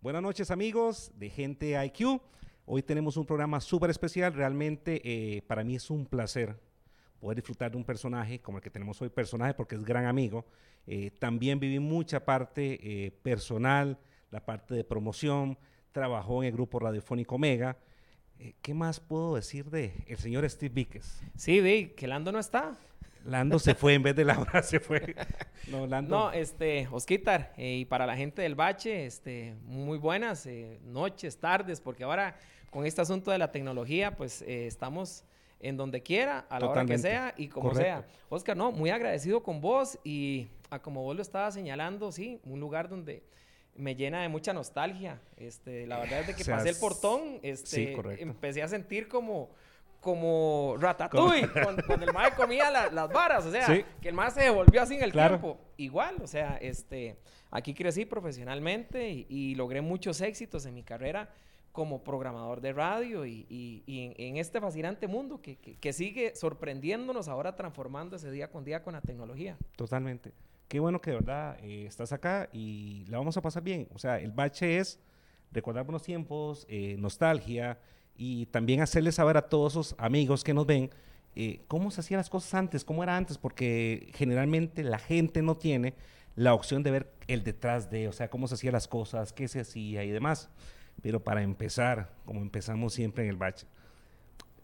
Buenas noches amigos de Gente IQ. Hoy tenemos un programa súper especial. Realmente eh, para mí es un placer poder disfrutar de un personaje como el que tenemos hoy, personaje porque es gran amigo. Eh, también viví mucha parte eh, personal, la parte de promoción, trabajó en el grupo radiofónico Omega. ¿Qué más puedo decir de el señor Steve Víquez? Sí, vi que Lando no está. Lando se fue en vez de Laura se fue. No, Lando. No, este, Osquitar, y para la gente del Bache, este, muy buenas noches, tardes, porque ahora con este asunto de la tecnología, pues estamos en donde quiera, a la hora que sea y como sea. Oscar, no, muy agradecido con vos y a como vos lo estabas señalando, sí, un lugar donde me llena de mucha nostalgia. Este, la verdad es de que pasé el portón, este, empecé a sentir como como ratatouille, cuando, el mae comía las varas, o sea, que el mae se devolvió así en el tiempo. Igual, o sea, este, aquí crecí profesionalmente y logré muchos éxitos en mi carrera como programador de radio y, en, este fascinante mundo que, sigue sorprendiéndonos ahora transformándose día con día con la tecnología. Totalmente. Qué bueno que de verdad eh, estás acá y la vamos a pasar bien. O sea, el bache es recordar buenos tiempos, eh, nostalgia y también hacerles saber a todos esos amigos que nos ven eh, cómo se hacían las cosas antes, cómo era antes, porque generalmente la gente no tiene la opción de ver el detrás de, o sea, cómo se hacían las cosas, qué se hacía y demás. Pero para empezar, como empezamos siempre en el bache,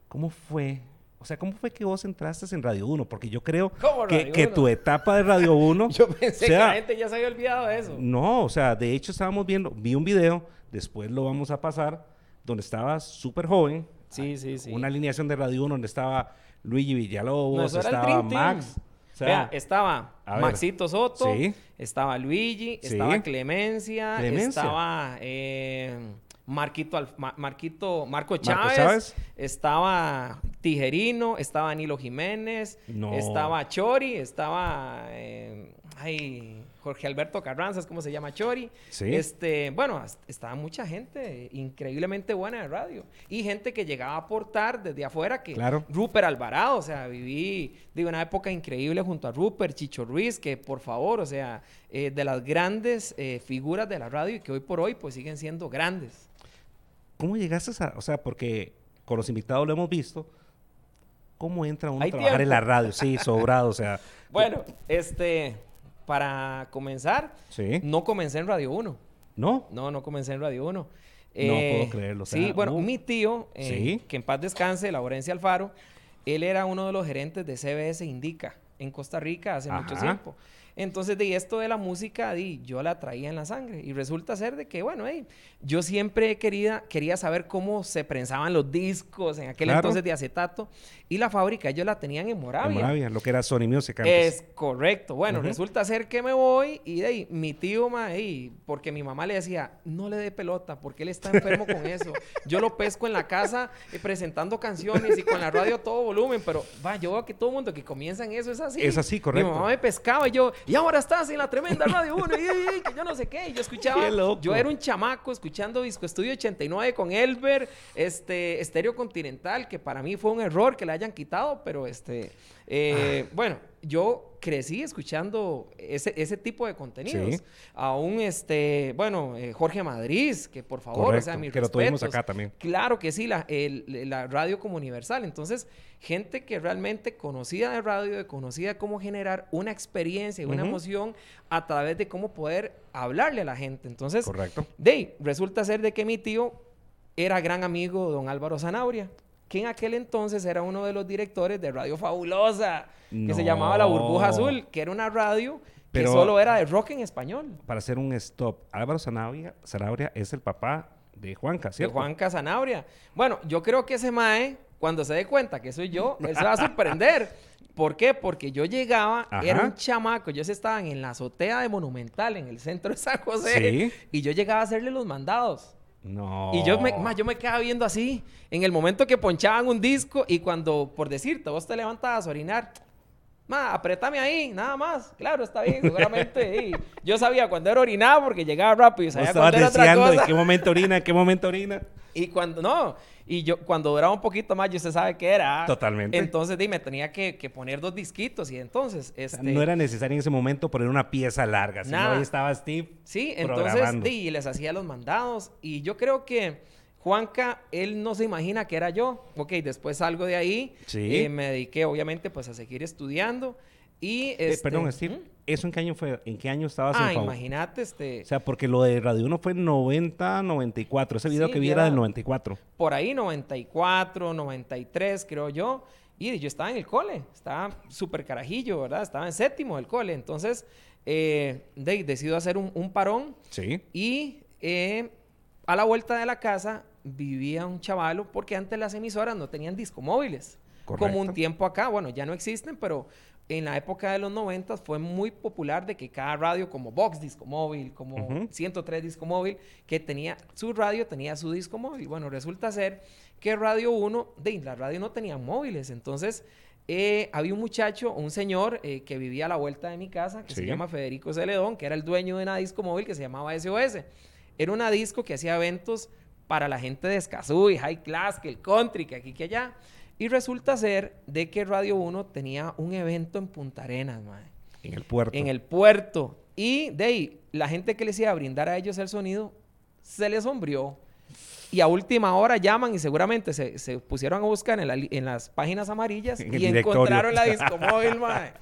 ¿cómo fue? O sea, ¿cómo fue que vos entraste en Radio 1? Porque yo creo que, que, tu etapa de Radio 1... yo pensé que la gente ya se había olvidado de eso. No, o sea, de hecho estábamos viendo, vi un video, después lo vamos a pasar, donde estabas súper joven. Sí, sí, sí. Una alineación de Radio 1 donde estaba Luigi Villalobos, estaba Max. O sea, estaba Maxito Soto, estaba Luigi, estaba Clemencia, estaba... Eh, Marquito, Marquito, Marco Chávez, estaba Tijerino, estaba Nilo Jiménez, estaba Chori, estaba eh, Jorge Alberto Carranza, ¿cómo se llama Chori. Este, bueno, estaba mucha gente increíblemente buena de radio y gente que llegaba a aportar desde afuera que claro. Rupert Alvarado, o sea, viví de una época increíble junto a Rupert, Chicho Ruiz, que por favor, o sea, eh, de las grandes eh, figuras de la radio y que hoy por hoy pues siguen siendo grandes. ¿Cómo llegaste a, o sea, porque con los invitados lo hemos visto, ¿cómo entra uno a trabajar en la radio? Sí, sobrado, o sea. Bueno, este, para comenzar, no comencé en Radio 1. ¿No? No, no comencé en Radio 1. no puedo eh, creerlo. sí, bueno, mi tío, eh, que en paz descanse, Laurencia Alfaro, él era uno de los gerentes de CBS Indica en Costa Rica hace mucho tiempo. Entonces, de esto de la música, di, yo la traía en la sangre. Y resulta ser de que, bueno, yo siempre quería, quería saber cómo se prensaban los discos en aquel entonces de acetato. Y la fábrica ellos la tenían en Moravia. En Moravia, lo que era Sony Music Es correcto. Bueno, resulta ser que me voy y de ahí, mi tío, ma, porque mi mamá le decía, no le dé pelota, porque él está enfermo con eso. Yo lo pesco en la casa eh, presentando canciones y con la radio a todo volumen, pero va, yo veo que todo el mundo que comienza en eso es así. Es así, correcto. Mi mamá me pescaba y yo, y ahora estás en la tremenda Radio 1, y, que yo no sé qué. Y yo escuchaba, yo era un chamaco escuchando Disco Estudio 89 con Elber, este, Estéreo Continental, que para mí fue un error que le hayan quitado, pero este, eh, ah. bueno, yo crecí escuchando ese, ese tipo de contenidos. Aún, este, bueno, eh, Jorge Madrid, que por favor, o sea, que lo tuvimos acá también. Claro que sí, la, la radio como universal. Entonces, gente que realmente conocía de radio, de conocía cómo generar una experiencia y una emoción a través de cómo poder hablarle a la gente. Entonces, Correcto. de resulta ser de que mi tío era gran amigo de don Álvaro Zanabria que en aquel entonces era uno de los directores de Radio Fabulosa, que se llamaba La Burbuja Azul, que era una radio que solo era de rock en español. Para hacer un stop, Álvaro Zanabria, es el papá de Juanca, ¿cierto? De Juanca Zanabria. Bueno, yo creo que ese mae, cuando se dé cuenta que soy yo, él se va a sorprender. ¿Por qué? Porque yo llegaba, era un chamaco, ellos estaban en la azotea de Monumental, en el centro de San José, y yo llegaba a hacerle los mandados. No. Y yo me, más, yo me quedaba viendo así, en el momento que ponchaban un disco y cuando, por decirte, vos te levantabas a orinar, Ma, apretame ahí, nada más. Claro, está bien, seguramente. yo sabía cuando era orinado porque llegaba rápido. Sabía cuando era otra cosa. ¿En qué momento orina? ¿En qué momento orina? Y cuando, no, y yo cuando duraba un poquito más, yo se sabe qué era. Totalmente. Entonces, dime, tenía que, que, poner dos disquitos y entonces... Este, no era necesario en ese momento poner una pieza larga, sino ahí estaba Steve Sí, entonces, y les hacía los mandados. Y yo creo que Juanca, él no se imagina que era yo. Ok, después salgo de ahí. Sí. Eh, me dediqué, obviamente, pues a seguir estudiando. Y eh, este, perdón, Steve, ¿eso en qué año fue? ¿En qué año estabas ah, imagínate, este... O sea, porque lo de Radio 1 fue en 90, 94. Ese video que vi era del 94. Por ahí, 94, 93, creo yo. Y yo estaba en el cole. Estaba súper carajillo, ¿verdad? Estaba en séptimo del cole. Entonces, eh, decido hacer un, un, parón. Sí. Y eh, a la vuelta de la casa vivía un chavalo porque antes las emisoras no tenían discomóviles. Como un tiempo acá, bueno, ya no existen, pero en la época de los 90 fue muy popular de que cada radio como Vox Disco Móvil, como 103 Disco Móvil, que tenía su radio, tenía su disco móvil. Bueno, resulta ser que Radio 1, de la radio no tenía móviles, entonces eh, había un muchacho, un señor eh, que vivía a la vuelta de mi casa, que se llama Federico Celedón, que era el dueño de una disco móvil que se llamaba SOS. Era una disco que hacía eventos para la gente de Escazú y High Class, que el country, que aquí, que allá. Y resulta ser de que Radio 1 tenía un evento en Punta Arenas, mae. En el puerto. En el puerto. Y de ahí, la gente que les iba a brindar a ellos el sonido, se les sombrió. Y a última hora llaman y seguramente se, pusieron a buscar en, las páginas amarillas y encontraron la disco móvil, mae.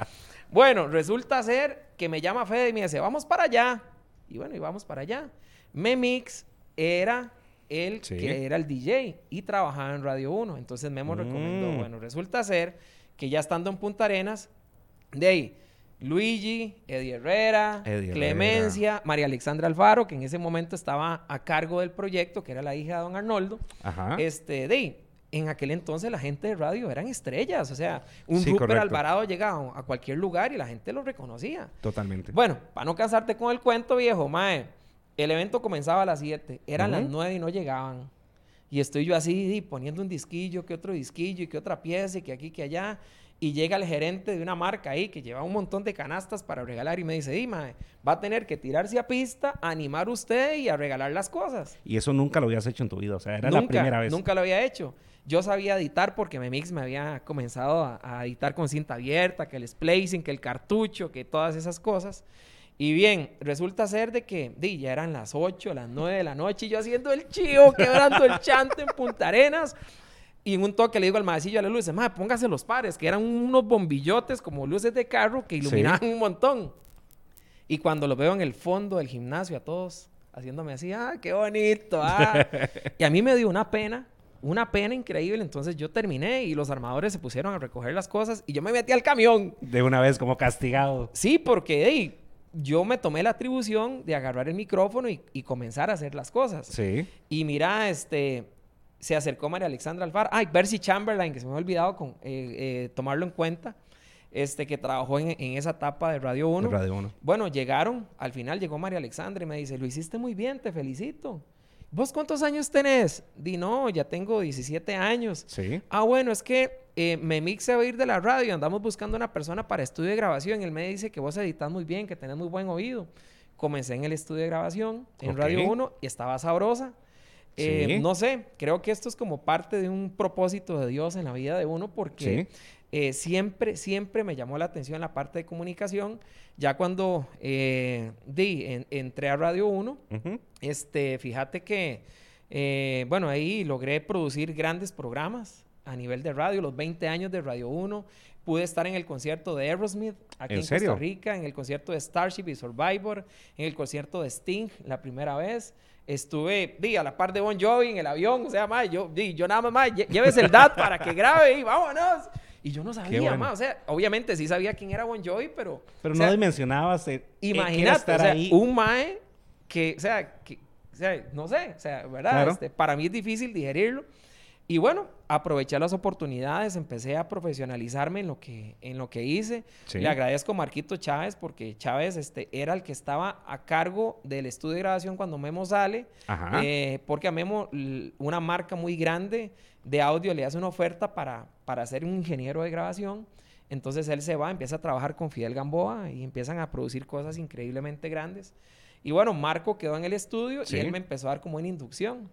Bueno, resulta ser que me llama Fede y me dice, vamos para allá. Y bueno, y vamos para allá. Memix era él que era el DJ y trabajaba en Radio 1. Entonces Memo recomendó, mm. bueno, resulta ser que ya estando en Punta Arenas, de ahí, Luigi, Eddie Herrera, Clemencia, María Alexandra Alfaro, que en ese momento estaba a cargo del proyecto, que era la hija de don Arnoldo. Este, de ahí, en aquel entonces la gente de radio eran estrellas, o sea, un sí, Alvarado llegaba a cualquier lugar y la gente lo reconocía. Totalmente. Bueno, para no cansarte con el cuento, viejo, mae, el evento comenzaba a las 7, eran las 9 y no llegaban. Y estoy yo así poniendo un disquillo, que otro disquillo, y que otra pieza, y que aquí, que allá. Y llega el gerente de una marca ahí que lleva un montón de canastas para regalar y me dice, Dima, va a tener que tirarse a pista, animar usted y a regalar las cosas. Y eso nunca lo habías hecho en tu vida, o sea, era la primera vez. Nunca lo había hecho. Yo sabía editar porque Memix me había comenzado a, a editar con cinta abierta, que el splicing, que el cartucho, que todas esas cosas. Y bien, resulta ser de que di, ya eran las 8, las 9 de la noche y yo haciendo el chivo, quebrando el chante en Punta Arenas. Y en un toque le digo al maecillo a la luz, madre, póngase los pares, que eran unos bombillotes como luces de carro que iluminaban un montón. Y cuando los veo en el fondo del gimnasio a todos haciéndome así, ah, qué bonito, ah. y a mí me dio una pena, una pena increíble. Entonces yo terminé y los armadores se pusieron a recoger las cosas y yo me metí al camión. De una vez como castigado. Sí, porque hey, yo me tomé la atribución de agarrar el micrófono y, comenzar a hacer las cosas. Sí. Y mira, este, se acercó María Alexandra Alfaro. Ay, Bercy Chamberlain, que se me ha olvidado con, eh, eh, tomarlo en cuenta, este, que trabajó en, esa etapa de Radio 1. Radio 1. Bueno, llegaron, al final llegó María Alexandra y me dice, lo hiciste muy bien, te felicito. ¿Vos cuántos años tenés? Di, no, ya tengo 17 años. Sí. Ah, bueno, es que eh, me mixe a ir de la radio. Andamos buscando una persona para estudio de grabación. Él me dice que vos editas muy bien, que tenés muy buen oído. Comencé en el estudio de grabación en Radio 1 y estaba sabrosa. Eh, no sé, creo que esto es como parte de un propósito de Dios en la vida de uno porque eh, siempre, siempre me llamó la atención la parte de comunicación. Ya cuando eh, di, entré a Radio 1, este, fíjate que, bueno, ahí logré producir grandes programas a nivel de radio, los 20 años de Radio 1. Pude estar en el concierto de Aerosmith aquí en, Costa Rica, en el concierto de Starship y Survivor, en el concierto de Sting la primera vez. Estuve, di, a la par de Bon Jovi en el avión, o sea, más, yo, di, yo nada más, llévese el DAT para que grabe y vámonos. Y yo no sabía más. O sea, obviamente sí sabía quién era Bon Jovi, pero. Pero no dimensionabas. Eh, imagínate, o sea, un Mae que, o sea, que, o sea, no sé, o sea, ¿verdad? Este, para mí es difícil digerirlo. Y bueno, aproveché las oportunidades, empecé a profesionalizarme en lo que, en lo que hice. Le agradezco a Marquito Chávez porque Chávez este, era el que estaba a cargo del estudio de grabación cuando Memo sale. Eh, porque a Memo, una marca muy grande de audio, le hace una oferta para, para ser un ingeniero de grabación. Entonces él se va, empieza a trabajar con Fidel Gamboa y empiezan a producir cosas increíblemente grandes. Y bueno, Marco quedó en el estudio y él me empezó a dar como una inducción.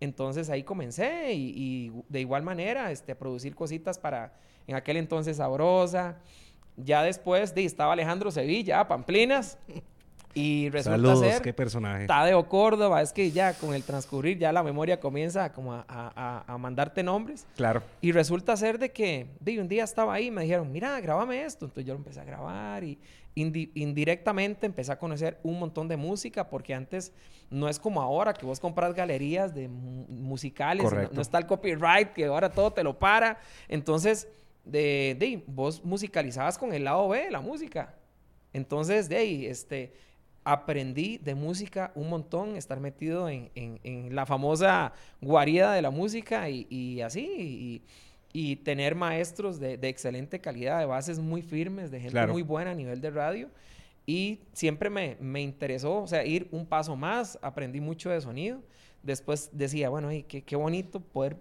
Entonces ahí comencé y, de igual manera este, producir cositas para en aquel entonces Sabrosa. Ya después de, estaba Alejandro Sevilla, Pamplinas. Y resulta Saludos, ser qué personaje. Tadeo Córdoba, es que ya con el transcurrir ya la memoria comienza como a, mandarte nombres. Claro. Y resulta ser de que de, un día estaba ahí y me dijeron, mira, grábame esto. Entonces yo lo empecé a grabar y indirectamente empecé a conocer un montón de música porque antes no es como ahora que vos compras galerías de musicales, no, no, está el copyright que ahora todo te lo para. Entonces, de, de, vos musicalizabas con el lado B de la música. Entonces, de ahí, este aprendí de música un montón, estar metido en, la famosa guarida de la música y, así, y, tener maestros de, excelente calidad, de bases muy firmes, de gente muy buena a nivel de radio. Y siempre me, interesó, o sea, ir un paso más, aprendí mucho de sonido. Después decía, bueno, qué, qué bonito poder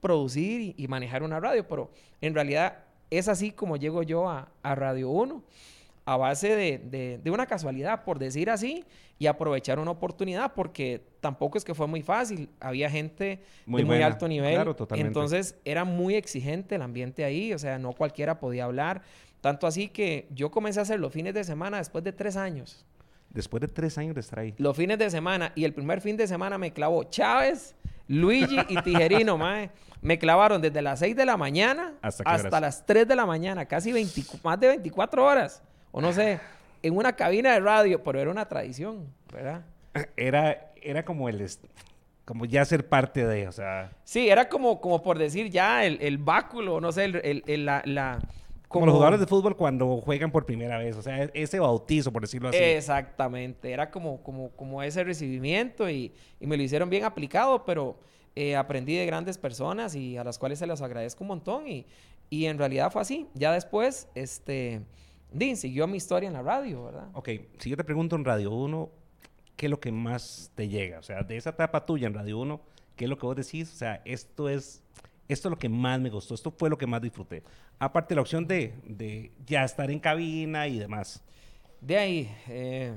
producir y, manejar una radio, pero en realidad es así como llego yo a, a Radio 1 a base de, una casualidad, por decir así, y aprovechar una oportunidad, porque tampoco es que fue muy fácil. Había gente de muy alto nivel. Entonces era muy exigente el ambiente ahí, o sea, no cualquiera podía hablar. Tanto así que yo comencé a hacer los fines de semana después de tres años. Después de tres años de estar ahí. Los fines de semana. Y el primer fin de semana me clavó Chávez, Luigi y Tijerino, mae. Me clavaron desde las seis de la mañana hasta, las 3 de la mañana, casi más de 24 horas o no sé, en una cabina de radio, pero era una tradición, ¿verdad? Era, era como el como ya ser parte de, o sea. Sí, era como, como por decir ya el, el báculo, no sé, el, el, la, la como... los jugadores de fútbol cuando juegan por primera vez, o sea, e-, ese bautizo, por decirlo así. Exactamente, era como, como, como ese recibimiento y, y me lo hicieron bien aplicado, pero eh, aprendí de grandes personas y a las cuales se las agradezco un montón y, y en realidad fue así. Ya después, este Din siguió mi historia en la radio, ¿verdad? Ok, si yo te pregunto en Radio 1, ¿qué es lo que más te llega? O sea, de esa etapa tuya en Radio 1, ¿qué es lo que vos decís? O sea, esto es, esto es lo que más me gustó, esto fue lo que más disfruté. Aparte la opción de, de ya estar en cabina y demás. De ahí, eh,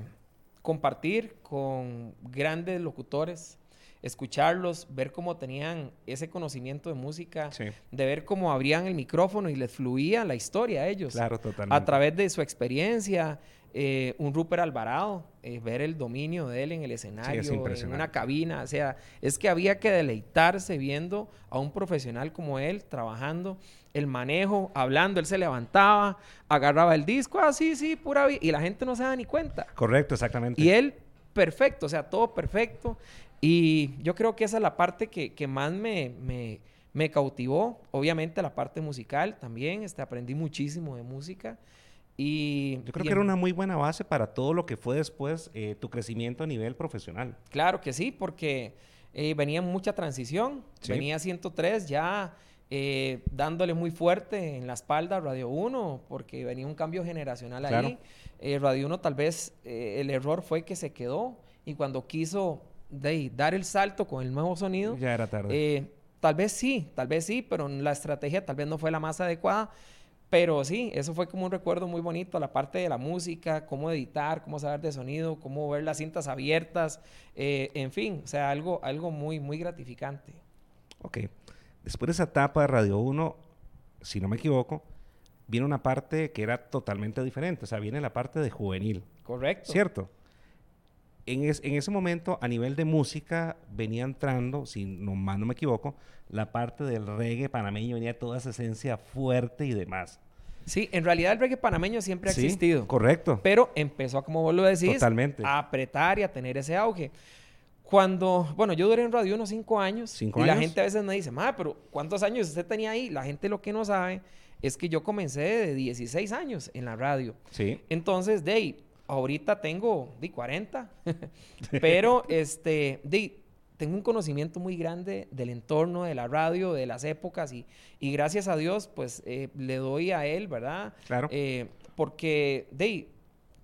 compartir con grandes locutores, escucharlos, ver cómo tenían ese conocimiento de música, de ver cómo abrían el micrófono y les fluía la historia a ellos. Claro, totalmente. A través de su experiencia, eh, un Rupert Alvarado, eh, ver el dominio de él en el escenario, en una cabina, o sea, es que había que deleitarse viendo a un profesional como él trabajando, el manejo, hablando, él se levantaba, agarraba el disco, ah, sí, sí, pura vida, y la gente no se da ni cuenta. Correcto, exactamente. Y él, perfecto, o sea, todo perfecto. Y yo creo que esa es la parte que, que más me, me, me, cautivó. Obviamente la parte musical también. Este, aprendí muchísimo de música. Y, yo creo que era una muy buena base para todo lo que fue después eh, tu crecimiento a nivel profesional. Claro que sí, porque eh, venía mucha transición. Venía 103 ya eh, dándole muy fuerte en la espalda a Radio 1, porque venía un cambio generacional ahí. Radio 1 tal vez el error fue que se quedó y cuando quiso de dar el salto con el nuevo sonido. Ya era tarde. Eh, tal vez sí, tal vez sí, pero la estrategia tal vez no fue la más adecuada. Pero sí, eso fue como un recuerdo muy bonito, la parte de la música, cómo editar, cómo saber de sonido, cómo ver las cintas abiertas, eh, en fin, o sea, algo, algo muy, muy gratificante. Ok. Después de esa etapa de Radio 1, si no me equivoco, viene una parte que era totalmente diferente, o sea, viene la parte de juvenil. Correcto. ¿Cierto? En, ese momento, a nivel de música, venía entrando, si no más no me equivoco, la parte del reggae panameño, venía toda esa esencia fuerte y demás. Sí, en realidad el reggae panameño siempre ha sí, existido. Correcto. Pero empezó, como vos lo decís, a apretar y a tener ese auge. Cuando, bueno, yo duré en radio unos cinco años. ¿Cinco y la gente a veces me dice, ma, pero ¿cuántos años usted tenía ahí? La gente lo que no sabe es que yo comencé de 16 años en la radio. Sí. Entonces, de ahí, ahorita tengo de 40, pero este, de, tengo un conocimiento muy grande del entorno, de la radio, de las épocas y, y gracias a Dios, pues eh, le doy a él, ¿verdad? Claro. Eh, porque de,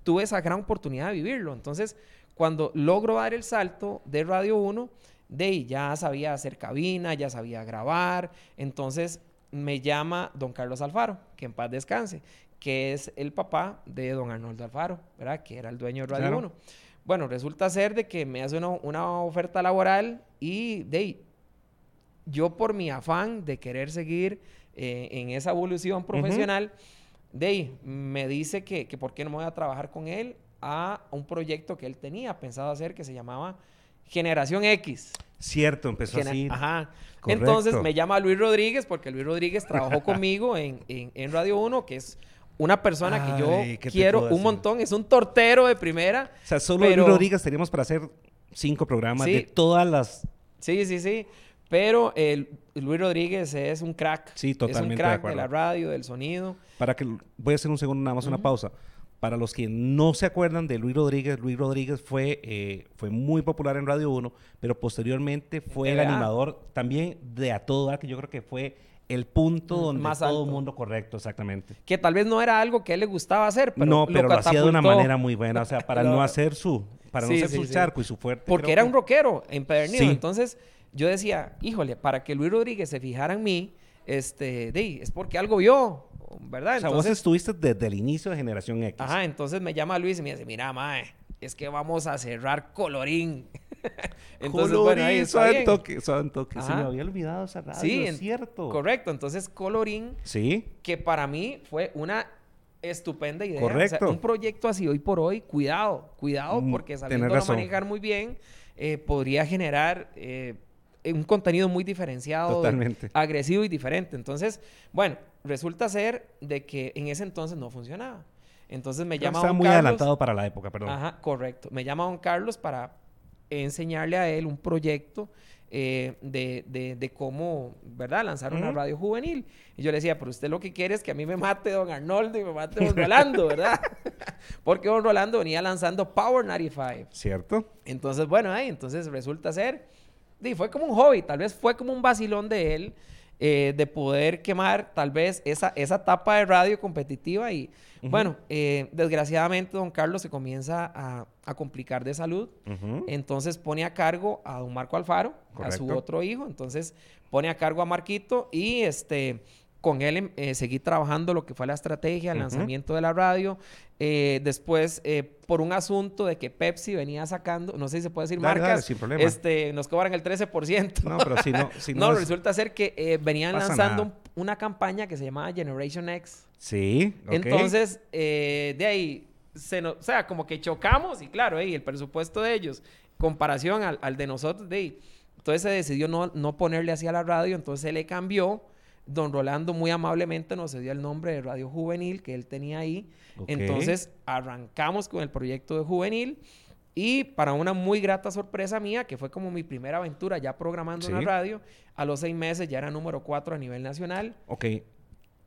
tuve esa gran oportunidad de vivirlo. Entonces, cuando logro dar el salto de Radio 1, de ya sabía hacer cabina, ya sabía grabar. Entonces, me llama don Carlos Alfaro, que en paz descanse, que es el papá de don Arnoldo Alfaro, ¿verdad? Que era el dueño de Radio 1. Bueno, resulta ser de que me hace una, oferta laboral y de yo por mi afán de querer seguir eh, en esa evolución profesional, de me dice que, que por qué no me voy a trabajar con él a un proyecto que él tenía pensado hacer que se llamaba Generación X. Cierto, empezó así. Ajá. Entonces me llama Luis Rodríguez, porque Luis Rodríguez trabajó conmigo en, en, Radio 1, que es una persona que yo quiero un montón, es un tortero de primera. O sea, solo Luis Rodríguez teníamos para hacer cinco programas de todas las... Sí, sí, sí. Pero Luis Rodríguez es un crack. Sí, totalmente. Es un crack de, la radio, del sonido. Para que... Voy a hacer un segundo, nada más una pausa. Para los que no se acuerdan de Luis Rodríguez, Luis Rodríguez fue, eh, fue muy popular en Radio 1, pero posteriormente fue el animador también de A Todo Dar, que yo creo que fue el punto donde Más todo el mundo correcto, exactamente. Que tal vez no era algo que él le gustaba hacer, pero no, pero lo, hacía de una manera muy buena, o sea, para no hacer su, para no hacer su charco y su fuerte. Porque era un rockero empedernido, entonces yo decía, híjole, para que Luis Rodríguez se fijara en mí, este, de, es porque algo vio, ¿verdad? O sea, vos estuviste desde el inicio de Generación X. Ajá, entonces me llama Luis y me dice, mira, mae, es que vamos a cerrar Colorín. entonces, Colorín, bueno, ahí está toque, toque. Se me había olvidado esa radio, sí, es cierto. Correcto, entonces Colorín, sí. que para mí fue una estupenda idea. Correcto. un proyecto así hoy por hoy, cuidado, cuidado, mm, porque sabiendo manejar muy bien, eh, podría generar eh, un contenido muy diferenciado, Totalmente. agresivo y diferente. Entonces, bueno, resulta ser de que en ese entonces no funcionaba. Entonces me llama Estaba muy adelantado para la época, perdón. Ajá, correcto. Me llama don Carlos para enseñarle a él un proyecto eh, de, de, cómo, ¿verdad?, lanzar una radio juvenil. Y yo le decía, pero usted lo que quiere es que a mí me mate don Arnoldo y me mate don Rolando, ¿verdad? Porque don Rolando venía lanzando Power 95. ¿Cierto? Entonces, bueno, ahí, entonces resulta ser y fue como un hobby, tal vez fue como un vacilón de él, eh, de poder quemar tal vez esa, esa etapa de radio competitiva y bueno, eh, desgraciadamente don Carlos se comienza a, complicar de salud, entonces pone a cargo a don Marco Alfaro, a su otro hijo, entonces pone a cargo a Marquito y este con él eh, seguí trabajando lo que fue la estrategia, el lanzamiento de la radio. Eh, después, eh, por un asunto de que Pepsi venía sacando, no sé si se puede decir marcas, sin problema. Este, nos cobran el 13%. No, pero si no... Si no, resulta ser que venían lanzando una campaña que se llamaba Generation X. Sí, Entonces, de ahí, se o sea, como que chocamos y claro, el presupuesto de ellos, comparación al, de nosotros, de ahí, entonces se decidió no, no ponerle así a la radio, entonces se le cambió Don Rolando muy amablemente nos dio el nombre de Radio Juvenil que él tenía ahí. Entonces arrancamos con el proyecto de Juvenil y para una muy grata sorpresa mía, que fue como mi primera aventura ya programando una radio, a los seis meses ya era número cuatro a nivel nacional. Ok.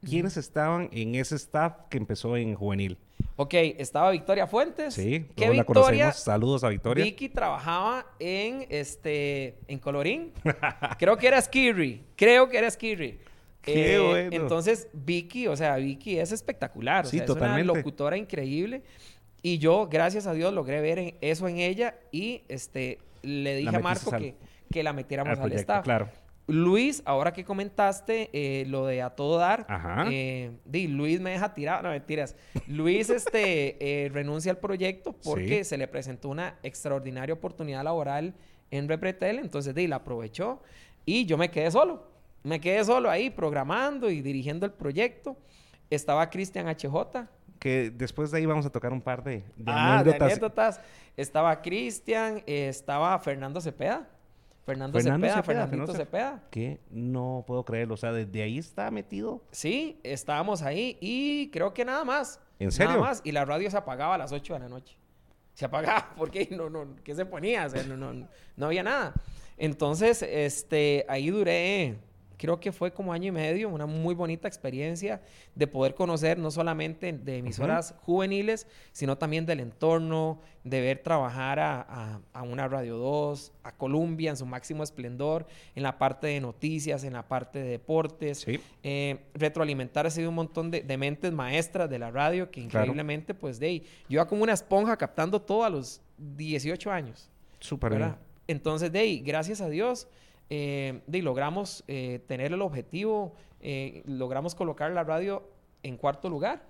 ¿Quiénes estaban en ese staff que empezó en Juvenil? Ok, estaba Victoria Fuentes. Sí, ¿Qué Victoria? Saludos a Victoria. Vicky trabajaba en este en Colorín. Creo que era Skirry. Creo que era Skirry. Qué eh, bueno. Entonces, Vicky, o sea, Vicky es espectacular. Sí, o sea, es una locutora increíble. Y yo, gracias a Dios, logré ver eso en ella y este, le dije a Marco que, que, la metiéramos al, staff. Claro. Luis, ahora que comentaste eh, lo de a todo dar, eh, di, Luis me deja tirado, no mentiras. Luis este, renuncia al proyecto porque se le presentó una extraordinaria oportunidad laboral en Repretel, entonces di, la aprovechó y yo me quedé solo. Me quedé solo ahí programando y dirigiendo el proyecto. Estaba Cristian HJ. Que después de ahí vamos a tocar un par de, ah, anécdotas. Estaba Cristian, estaba Fernando Cepeda. Fernando, Cepeda, Fernando Cepeda. Que no puedo creerlo. O sea, desde ahí está metido. Sí, estábamos ahí y creo que nada más. ¿En serio? Nada más. Y la radio se apagaba a las 8 de la noche. Se apagaba porque no, no, ¿qué se ponía? O sea, no, no, no había nada. Entonces, este, ahí duré creo que fue como año y medio, una muy bonita experiencia de poder conocer no solamente de emisoras juveniles, sino también del entorno, de ver trabajar a, una Radio 2, a Columbia en su máximo esplendor, en la parte de noticias, en la parte de deportes, eh, retroalimentar ha sido un montón de, mentes maestras de la radio que increíblemente, pues, de ahí, yo iba como una esponja captando todo a los 18 años. Súper bien. Entonces, de ahí, gracias a Dios, eh, y logramos eh, tener el objetivo eh, logramos colocar la radio en cuarto lugar.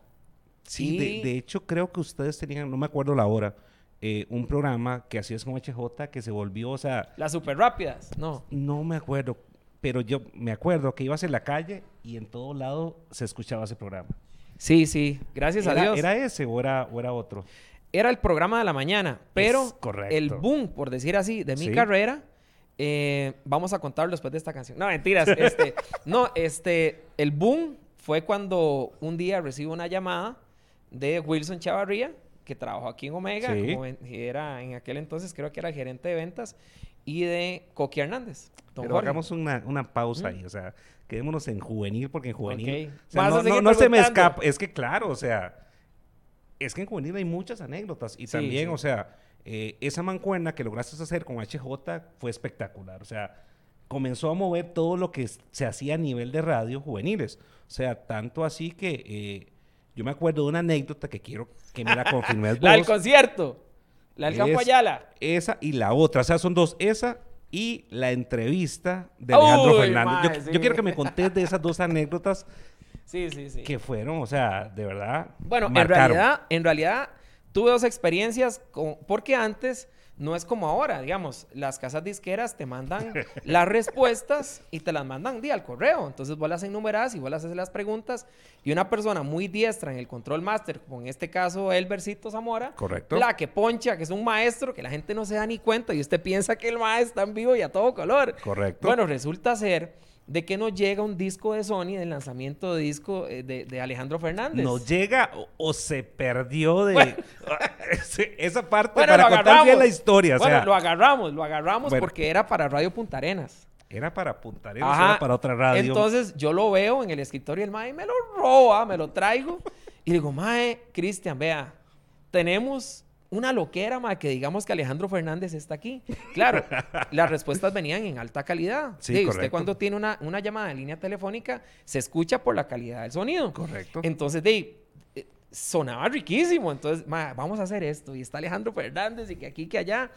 Sí, de, de, hecho creo que ustedes tenían, no me acuerdo la hora, eh, un programa que hacías con HJ que se volvió, o sea... Las super rápidas, no. No me acuerdo, pero yo me acuerdo que ibas en la calle y en todo lado se escuchaba ese programa. Sí, sí, gracias a Dios. ¿Era ese o era, o era otro? Era el programa de la mañana, pero el boom, por decir así, de mi carrera, eh, vamos a contarlo después de esta canción. No, mentiras. Este, no, este, el boom fue cuando un día recibo una llamada de Wilson Chavarría, que trabajó aquí en Omega, como era en aquel entonces, creo que era gerente de ventas, y de Coqui Hernández. Pero hagamos una, pausa ahí, o sea, quedémonos en juvenil, porque en juvenil. no, se me escapa, es que claro, o sea, es que en juvenil hay muchas anécdotas, y también, o sea, eh, esa mancuerna que lograste hacer con HJ fue espectacular, o sea, comenzó a mover todo lo que se hacía a nivel de radio juveniles, o sea, tanto así que. Eh, yo me acuerdo de una anécdota que quiero que me la confirmes la del concierto. La del Campo Ayala. Esa y la otra. O sea, son dos. Esa y la entrevista de Alejandro Fernández. yo, quiero que me contés de esas dos anécdotas. Sí, sí, sí. Que fueron, o sea, de verdad. Bueno, en realidad, en realidad, tuve dos experiencias con, porque antes no es como ahora, digamos, las casas disqueras te mandan las respuestas y te las mandan día al correo. Entonces vos las enumeras y vos las haces las preguntas y una persona muy diestra en el control master, como en este caso Elbercito Zamora, Correcto. la que poncha, que es un maestro que la gente no se da ni cuenta y usted piensa que el maestro está en vivo y a todo color. Correcto. Bueno, resulta ser de que nos llega un disco de Sony del lanzamiento de disco eh, de, Alejandro Fernández. ¿Nos llega o, se perdió de esa parte para contar bien la historia? Bueno, lo agarramos, lo agarramos porque era para Radio Punta Arenas. Era para Punta Arenas, era para otra radio. Entonces yo lo veo en el escritorio y el mae me lo roba, me lo traigo y digo, mae, Cristian, vea, tenemos una loquera, ma, que digamos que Alejandro Fernández está aquí. Claro, las respuestas venían en alta calidad. Sí, usted cuando tiene una, una, llamada en línea telefónica, se escucha por la calidad del sonido. Correcto. De, de, eh, sonaba riquísimo. Entonces, ma, vamos a hacer esto. Y está Alejandro Fernández y que aquí, que allá.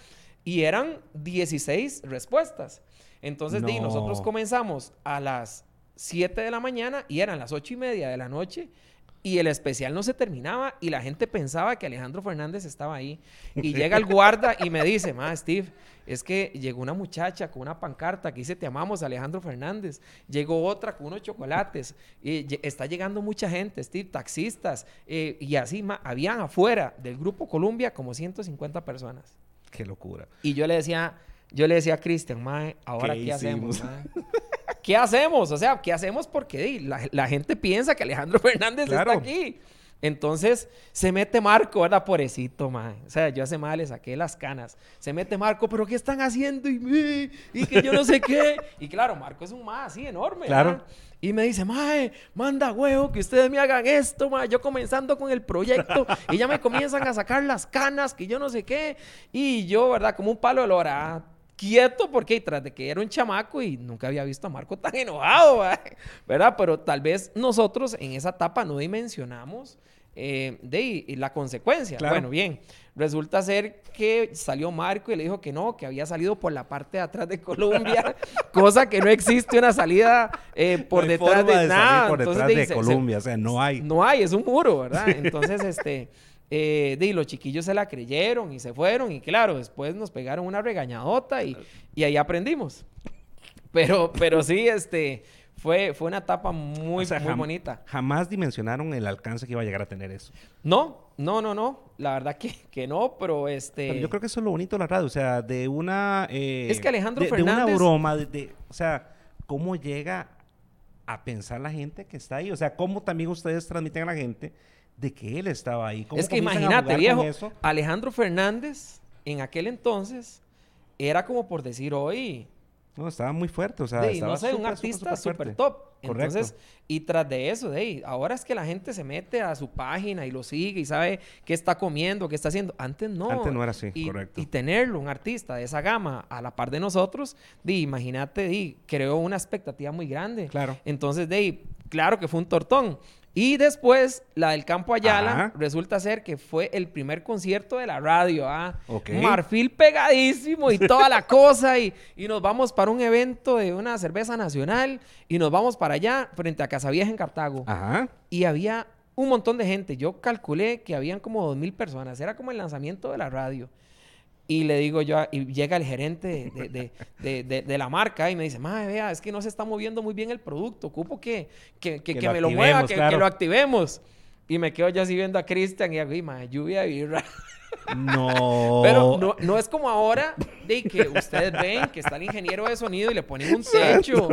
Y eran 16 respuestas. Entonces, de, nosotros comenzamos a las 7 de la mañana y eran las 8 y media de la noche. Y el especial no se terminaba y la gente pensaba que Alejandro Fernández estaba ahí. Y llega el guarda y me dice, ma, Steve, es que llegó una muchacha con una pancarta que dice, te amamos, Alejandro Fernández. Llegó otra con unos chocolates. Y está llegando mucha gente, Steve, taxistas. Eh, y así, ma, habían afuera del Grupo Columbia como 150 personas. Qué locura. Y yo le decía, yo le decía a Cristian, ma, ahora qué, hacemos, ¿Qué hacemos? O sea, ¿qué hacemos? Porque la, gente piensa que Alejandro Fernández está aquí. Entonces se mete Marco, ¿verdad? Pobrecito, man. O sea, yo hace mal le saqué las canas. Se mete Marco, pero ¿qué están haciendo? Y, y que yo no sé qué. Y claro, Marco es un más así enorme. Claro. Y me dice, mae, manda huevo que ustedes me hagan esto, mae. Yo comenzando con el proyecto y ya me comienzan a sacar las canas, que yo no sé qué. Y yo, ¿verdad? Como un palo de lora quieto porque tras de que era un chamaco y nunca había visto a Marco tan enojado, ¿verdad? Pero tal vez nosotros en esa etapa no dimensionamos eh, de la consecuencia. Bueno, bien, resulta ser que salió Marco y le dijo que no, que había salido por la parte de atrás de Colombia, cosa que no existe una salida eh, por detrás de, nada. Por detrás de Colombia, o sea, no hay. No hay, es un muro, ¿verdad? Entonces, este eh, y los chiquillos se la creyeron y se fueron y claro, después nos pegaron una regañadota y, y ahí aprendimos. Pero, pero sí, este, fue, fue una etapa muy, muy bonita. Jamás dimensionaron el alcance que iba a llegar a tener eso. No, no, no, no. La verdad que, que no, pero este... yo creo que eso es lo bonito de la radio, o sea, de una... Eh, es que Alejandro Fernández... De una broma, de, o sea, cómo llega a pensar la gente que está ahí, o sea, cómo también ustedes transmiten a la gente de que él estaba ahí. es que imagínate, viejo, Alejandro Fernández en aquel entonces era como por decir hoy. No, estaba muy fuerte, o sea, no sé, un artista súper top. Entonces, y tras de eso, de ahora es que la gente se mete a su página y lo sigue y sabe qué está comiendo, qué está haciendo. Antes no. Antes no era así, correcto. Y tenerlo, un artista de esa gama a la par de nosotros, de, imagínate, de, creó una expectativa muy grande. Claro. Entonces, de, claro que fue un tortón. Y después, la del Campo Ayala, resulta ser que fue el primer concierto de la radio. ¿ah? Marfil pegadísimo y toda la cosa. Y, y, nos vamos para un evento de una cerveza nacional y nos vamos para allá, frente a Casa Vieja en Cartago. Ajá. Y había un montón de gente. Yo calculé que habían como dos mil personas. Era como el lanzamiento de la radio. Y le digo yo, y llega el gerente de, la marca y me dice, madre, vea, es que no se está moviendo muy bien el producto, ocupo que, que, que, me lo mueva, que, lo activemos. Y me quedo yo así viendo a Cristian y digo, madre, lluvia de birra. No. Pero no, no, es como ahora de que ustedes ven que está el ingeniero de sonido y le ponen un techo.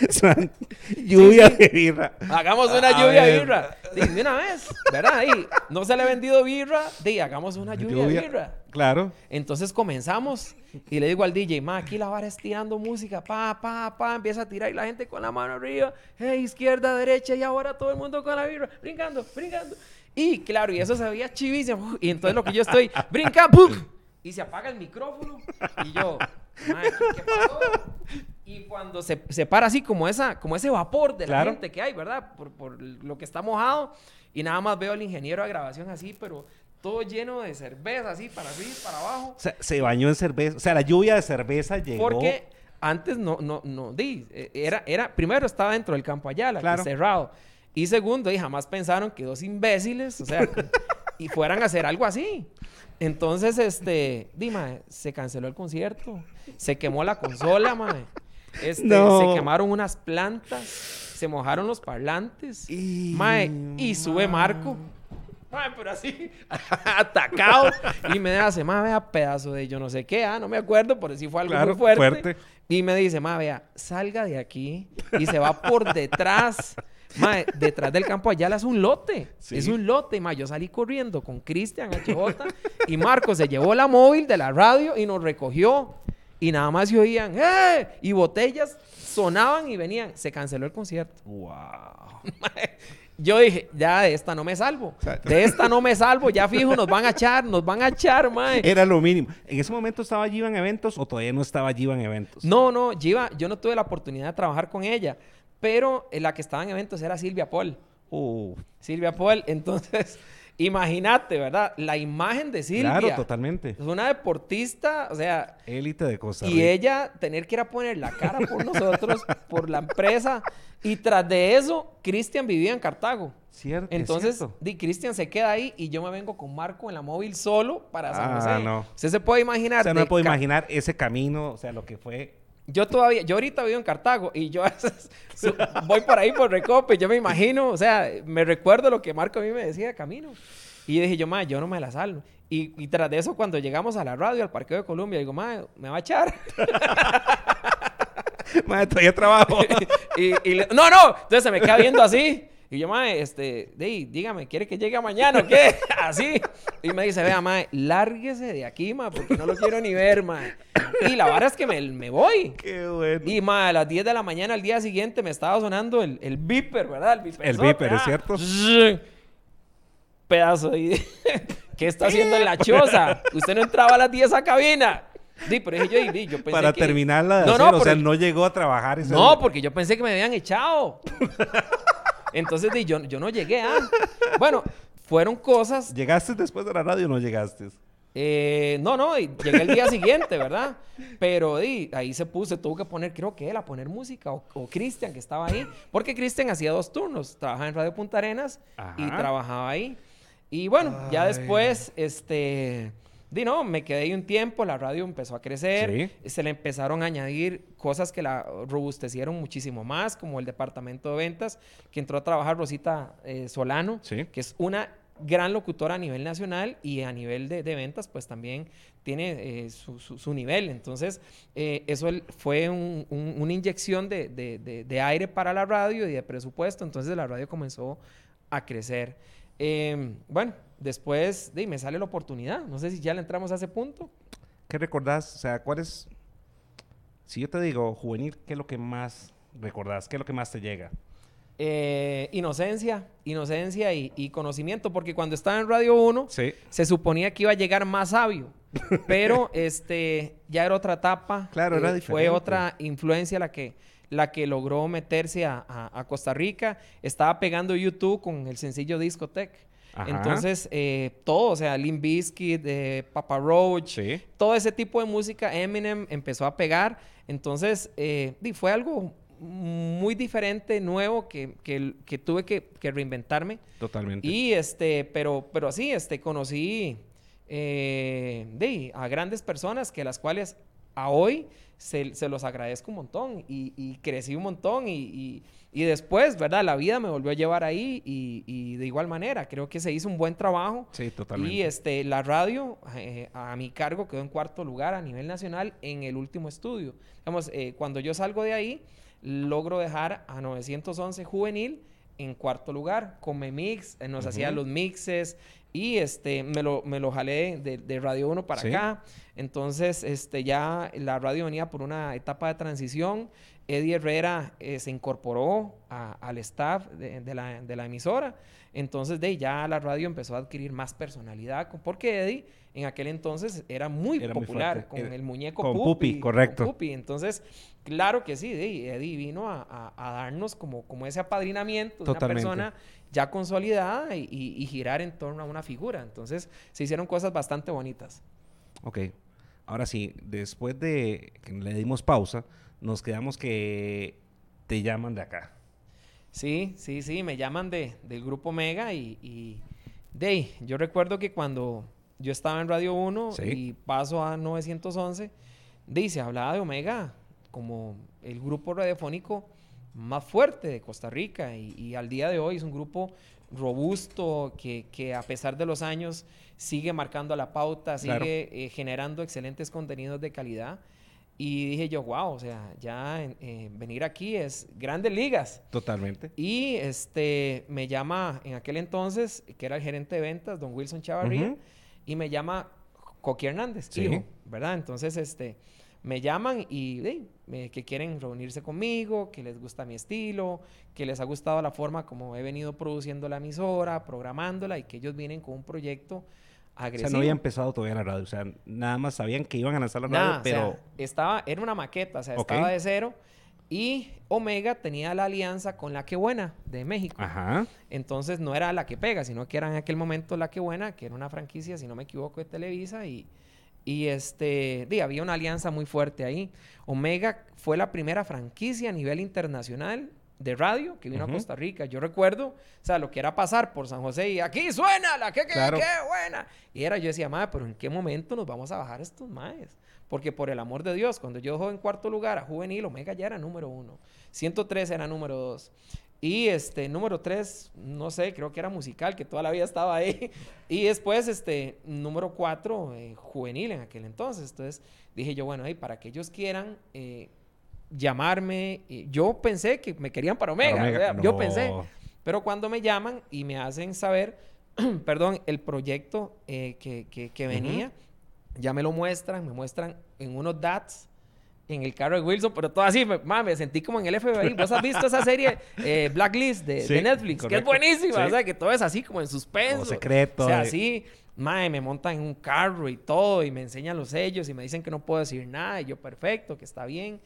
lluvia de birra. Hagamos una lluvia de birra. De, una vez, ¿verdad? Y no se le ha vendido birra, de hagamos una lluvia, de birra. Claro. Entonces comenzamos y le digo al DJ, ma, aquí la vara es tirando música, pa, pa, pa, empieza a tirar y la gente con la mano arriba, hey, izquierda, derecha y ahora todo el mundo con la birra, brincando, brincando. Y claro, y eso se veía chivísimo. Y entonces lo que yo estoy, brinca, ¡pum! Y se apaga el micrófono y yo, ¿qué pasó? Y cuando se, se, para así como, esa, como ese vapor de la gente que hay, ¿verdad? Por, por, lo que está mojado. Y nada más veo al ingeniero de grabación así, pero todo lleno de cerveza, así, para arriba, para abajo. Se bañó en cerveza. O sea, la lluvia de cerveza llegó. Porque antes no, no, no, di, eh, era, era, primero estaba dentro del campo allá, claro. cerrado. Y segundo, y jamás pensaron que dos imbéciles, o sea, y fueran a hacer algo así. Entonces, este, dime, se canceló el concierto, se quemó la consola, mae. Este, Se quemaron unas plantas, se mojaron los parlantes. Y, y sube Marco. Mae, pero así, atacado. y me hace, mae, vea, pedazo de yo no sé qué, ah, no me acuerdo, por si fue algo muy fuerte. Y me dice, mae, vea, salga de aquí. Y se va por detrás. Mae, detrás del campo allá es un lote. Es un lote, mae. Yo salí corriendo con Cristian HJ y Marco se llevó la móvil de la radio y nos recogió y nada más se oían, ¡eh! Y botellas sonaban y venían. Se canceló el concierto. ¡Wow! Yo dije, ya de esta no me salvo. De esta no me salvo. Ya fijo, nos van a echar, nos van a echar, mae. Era lo mínimo. ¿En ese momento estaba Giva en eventos o todavía no estaba Giva en eventos? No, no, Giva, yo no tuve la oportunidad de trabajar con ella. Pero la que estaba en eventos era Silvia Paul. Uh. Silvia Paul. Entonces, Imagínate, ¿verdad? La imagen de Silvia. Claro, totalmente. Es una deportista, o sea. Élite de cosas. Y ella tener que ir a poner la cara por nosotros, por la empresa. Y tras de eso, Cristian vivía en Cartago. Cierto. Entonces, Di Cristian se queda ahí y yo me vengo con Marco en la móvil solo para San José. Ah, no. Usted se puede imaginar. O sea, no me puedo imaginar ese camino, o sea, lo que fue yo todavía, yo ahorita vivo en Cartago y yo voy por ahí por Recope, yo me imagino, o sea, me recuerdo lo que Marco a mí me decía de camino. Y dije, yo, ma, yo no me la salvo. Y, tras de eso, cuando llegamos a la radio, al Parqueo de Colombia, digo, ma, me va a echar. ma, todavía trabajo. y, no, no, entonces se me queda viendo así. Y yo, mae, este, dígame, ¿quiere que llegue mañana o qué? Así. Y me dice, vea, mae, lárguese de aquí, mae, porque no lo quiero ni ver, mae. Y la verdad es que me, me voy. Qué bueno. Y, mae, a las 10 de la mañana al día siguiente me estaba sonando el, el beeper, ¿verdad? El. El beeper, ¿es cierto? Pedazo. ¿Qué está haciendo en la choza? Usted no entraba a las 10 a cabina. Sí, pero yo, yo pensé Para terminarla de no, hacer, no, o sea, no llegó a trabajar. No, porque yo pensé que me habían echado. Entonces yo, yo no llegué a... Bueno, fueron cosas... ¿Llegaste después de la radio o no llegaste? Eh, no, no, llegué el día siguiente, ¿verdad? Pero ahí se puso, tuvo que poner, creo que él, a poner música, o, Cristian, que estaba ahí, porque Cristian hacía dos turnos, trabajaba en Radio Punta Arenas y trabajaba ahí. Y bueno, ya después, este, Di no, me quedé ahí un tiempo, la radio empezó a crecer, se le empezaron a añadir cosas que la robustecieron muchísimo más, como el departamento de ventas, que entró a trabajar Rosita eh, Solano, que es una gran locutora a nivel nacional y a nivel de, ventas, pues también tiene eh, su, nivel. Entonces, eh, eso fue una inyección de, de, aire para la radio y de presupuesto, entonces la radio comenzó a crecer. Em, bueno, después de, me sale la oportunidad. No sé si ya le entramos a ese punto. ¿Qué recordás? O sea, ¿cuál es? Si yo te digo juvenil, ¿qué es lo que más recordás? ¿Qué es lo que más te llega? Eh, inocencia, inocencia y, conocimiento, porque cuando estaba en Radio 1 se suponía que iba a llegar más sabio, pero este ya era otra etapa. Claro, era diferente. Fue otra influencia la que, la que logró meterse a, Costa Rica. Estaba pegando YouTube con el sencillo Discotech. Entonces, eh, todo, o sea, Limp Bizkit, eh, Papa Roach, todo ese tipo de música, Eminem empezó a pegar. Entonces, eh, fue algo muy diferente, nuevo, que, que, tuve que, reinventarme. Totalmente. Y este, pero, pero así, este, conocí eh, de, a grandes personas que las cuales a hoy se, se los agradezco un montón y, y crecí un montón y, y, después, ¿verdad? La vida me volvió a llevar ahí y, de igual manera, creo que se hizo un buen trabajo. Sí, totalmente. Y este, la radio eh, a mi cargo quedó en cuarto lugar a nivel nacional en el último estudio. Digamos, eh, cuando yo salgo de ahí, logro dejar a 911 juvenil en cuarto lugar. Con Memix, eh, nos hacía los mixes y este, me, lo, me lo jalé de, Radio 1 para acá. Entonces, este, ya la radio venía por una etapa de transición. Eddie Herrera eh, se incorporó al staff de, la, de, la, emisora. Entonces, de ya la radio empezó a adquirir más personalidad, porque Eddie en aquel entonces era muy popular con el muñeco con Pupi, correcto. Pupi. Entonces, claro que sí, Eddie vino a, darnos como, como ese apadrinamiento de una persona ya consolidada y, girar en torno a una figura. Entonces, se hicieron cosas bastante bonitas. Ok. Ahora sí, después de que le dimos pausa, nos quedamos que te llaman de acá. Sí, sí, sí, me llaman de, del grupo Mega y, y de yo recuerdo que cuando yo estaba en Radio 1 y paso a 911, dice, hablaba de Omega como el grupo radiofónico más fuerte de Costa Rica y, al día de hoy es un grupo robusto que, que, a pesar de los años sigue marcando la pauta, sigue eh, generando excelentes contenidos de calidad. Y dije yo, wow, o sea, ya eh, venir aquí es grandes ligas. Totalmente. Y este me llama en aquel entonces, que era el gerente de ventas, don Wilson Chavarría, y me llama Coqui Hernández, hijo, ¿verdad? Entonces, este, me llaman y que quieren reunirse conmigo, que les gusta mi estilo, que les ha gustado la forma como he venido produciendo la emisora, programándola y que ellos vienen con un proyecto o sea, no había empezado todavía la radio. O sea, nada más sabían que iban a lanzar la radio, pero... estaba, era una maqueta, o sea, estaba de cero. Y Omega tenía la alianza con La Que Buena de México. Ajá. Entonces no era La Que Pega, sino que era en aquel momento La Que Buena, que era una franquicia, si no me equivoco, de Televisa. Y, y este, había una alianza muy fuerte ahí. Omega fue la primera franquicia a nivel internacional de radio que vino a Costa Rica. Yo recuerdo, o sea, lo que era pasar por San José y aquí suena la que, que, buena. Y era, yo decía, madre, pero ¿en qué momento nos vamos a bajar estos maes? Porque por el amor de Dios, cuando yo dejó en cuarto lugar a Juvenil, Omega ya era número uno. 103 era número dos. Y este, número tres, no sé, creo que era musical, que toda la vida estaba ahí. Y después, este, número cuatro, eh, juvenil en aquel entonces. Entonces dije yo, bueno, ahí para que ellos quieran eh, llamarme. yo pensé que me querían para Omega. Yo pensé. Pero cuando me llaman y me hacen saber, perdón, el proyecto eh, que, venía, ya me lo muestran, me muestran en unos DATs en el carro de Wilson, pero todo así, me, sentí como en el FBI. ¿Vos has visto esa serie eh, Blacklist de, Netflix? Que es buenísima, o sea, que todo es así como en suspenso. secreto. O sea, así, madre, me montan en un carro y todo, y me enseñan los sellos y me dicen que no puedo decir nada, y yo, perfecto, que está bien.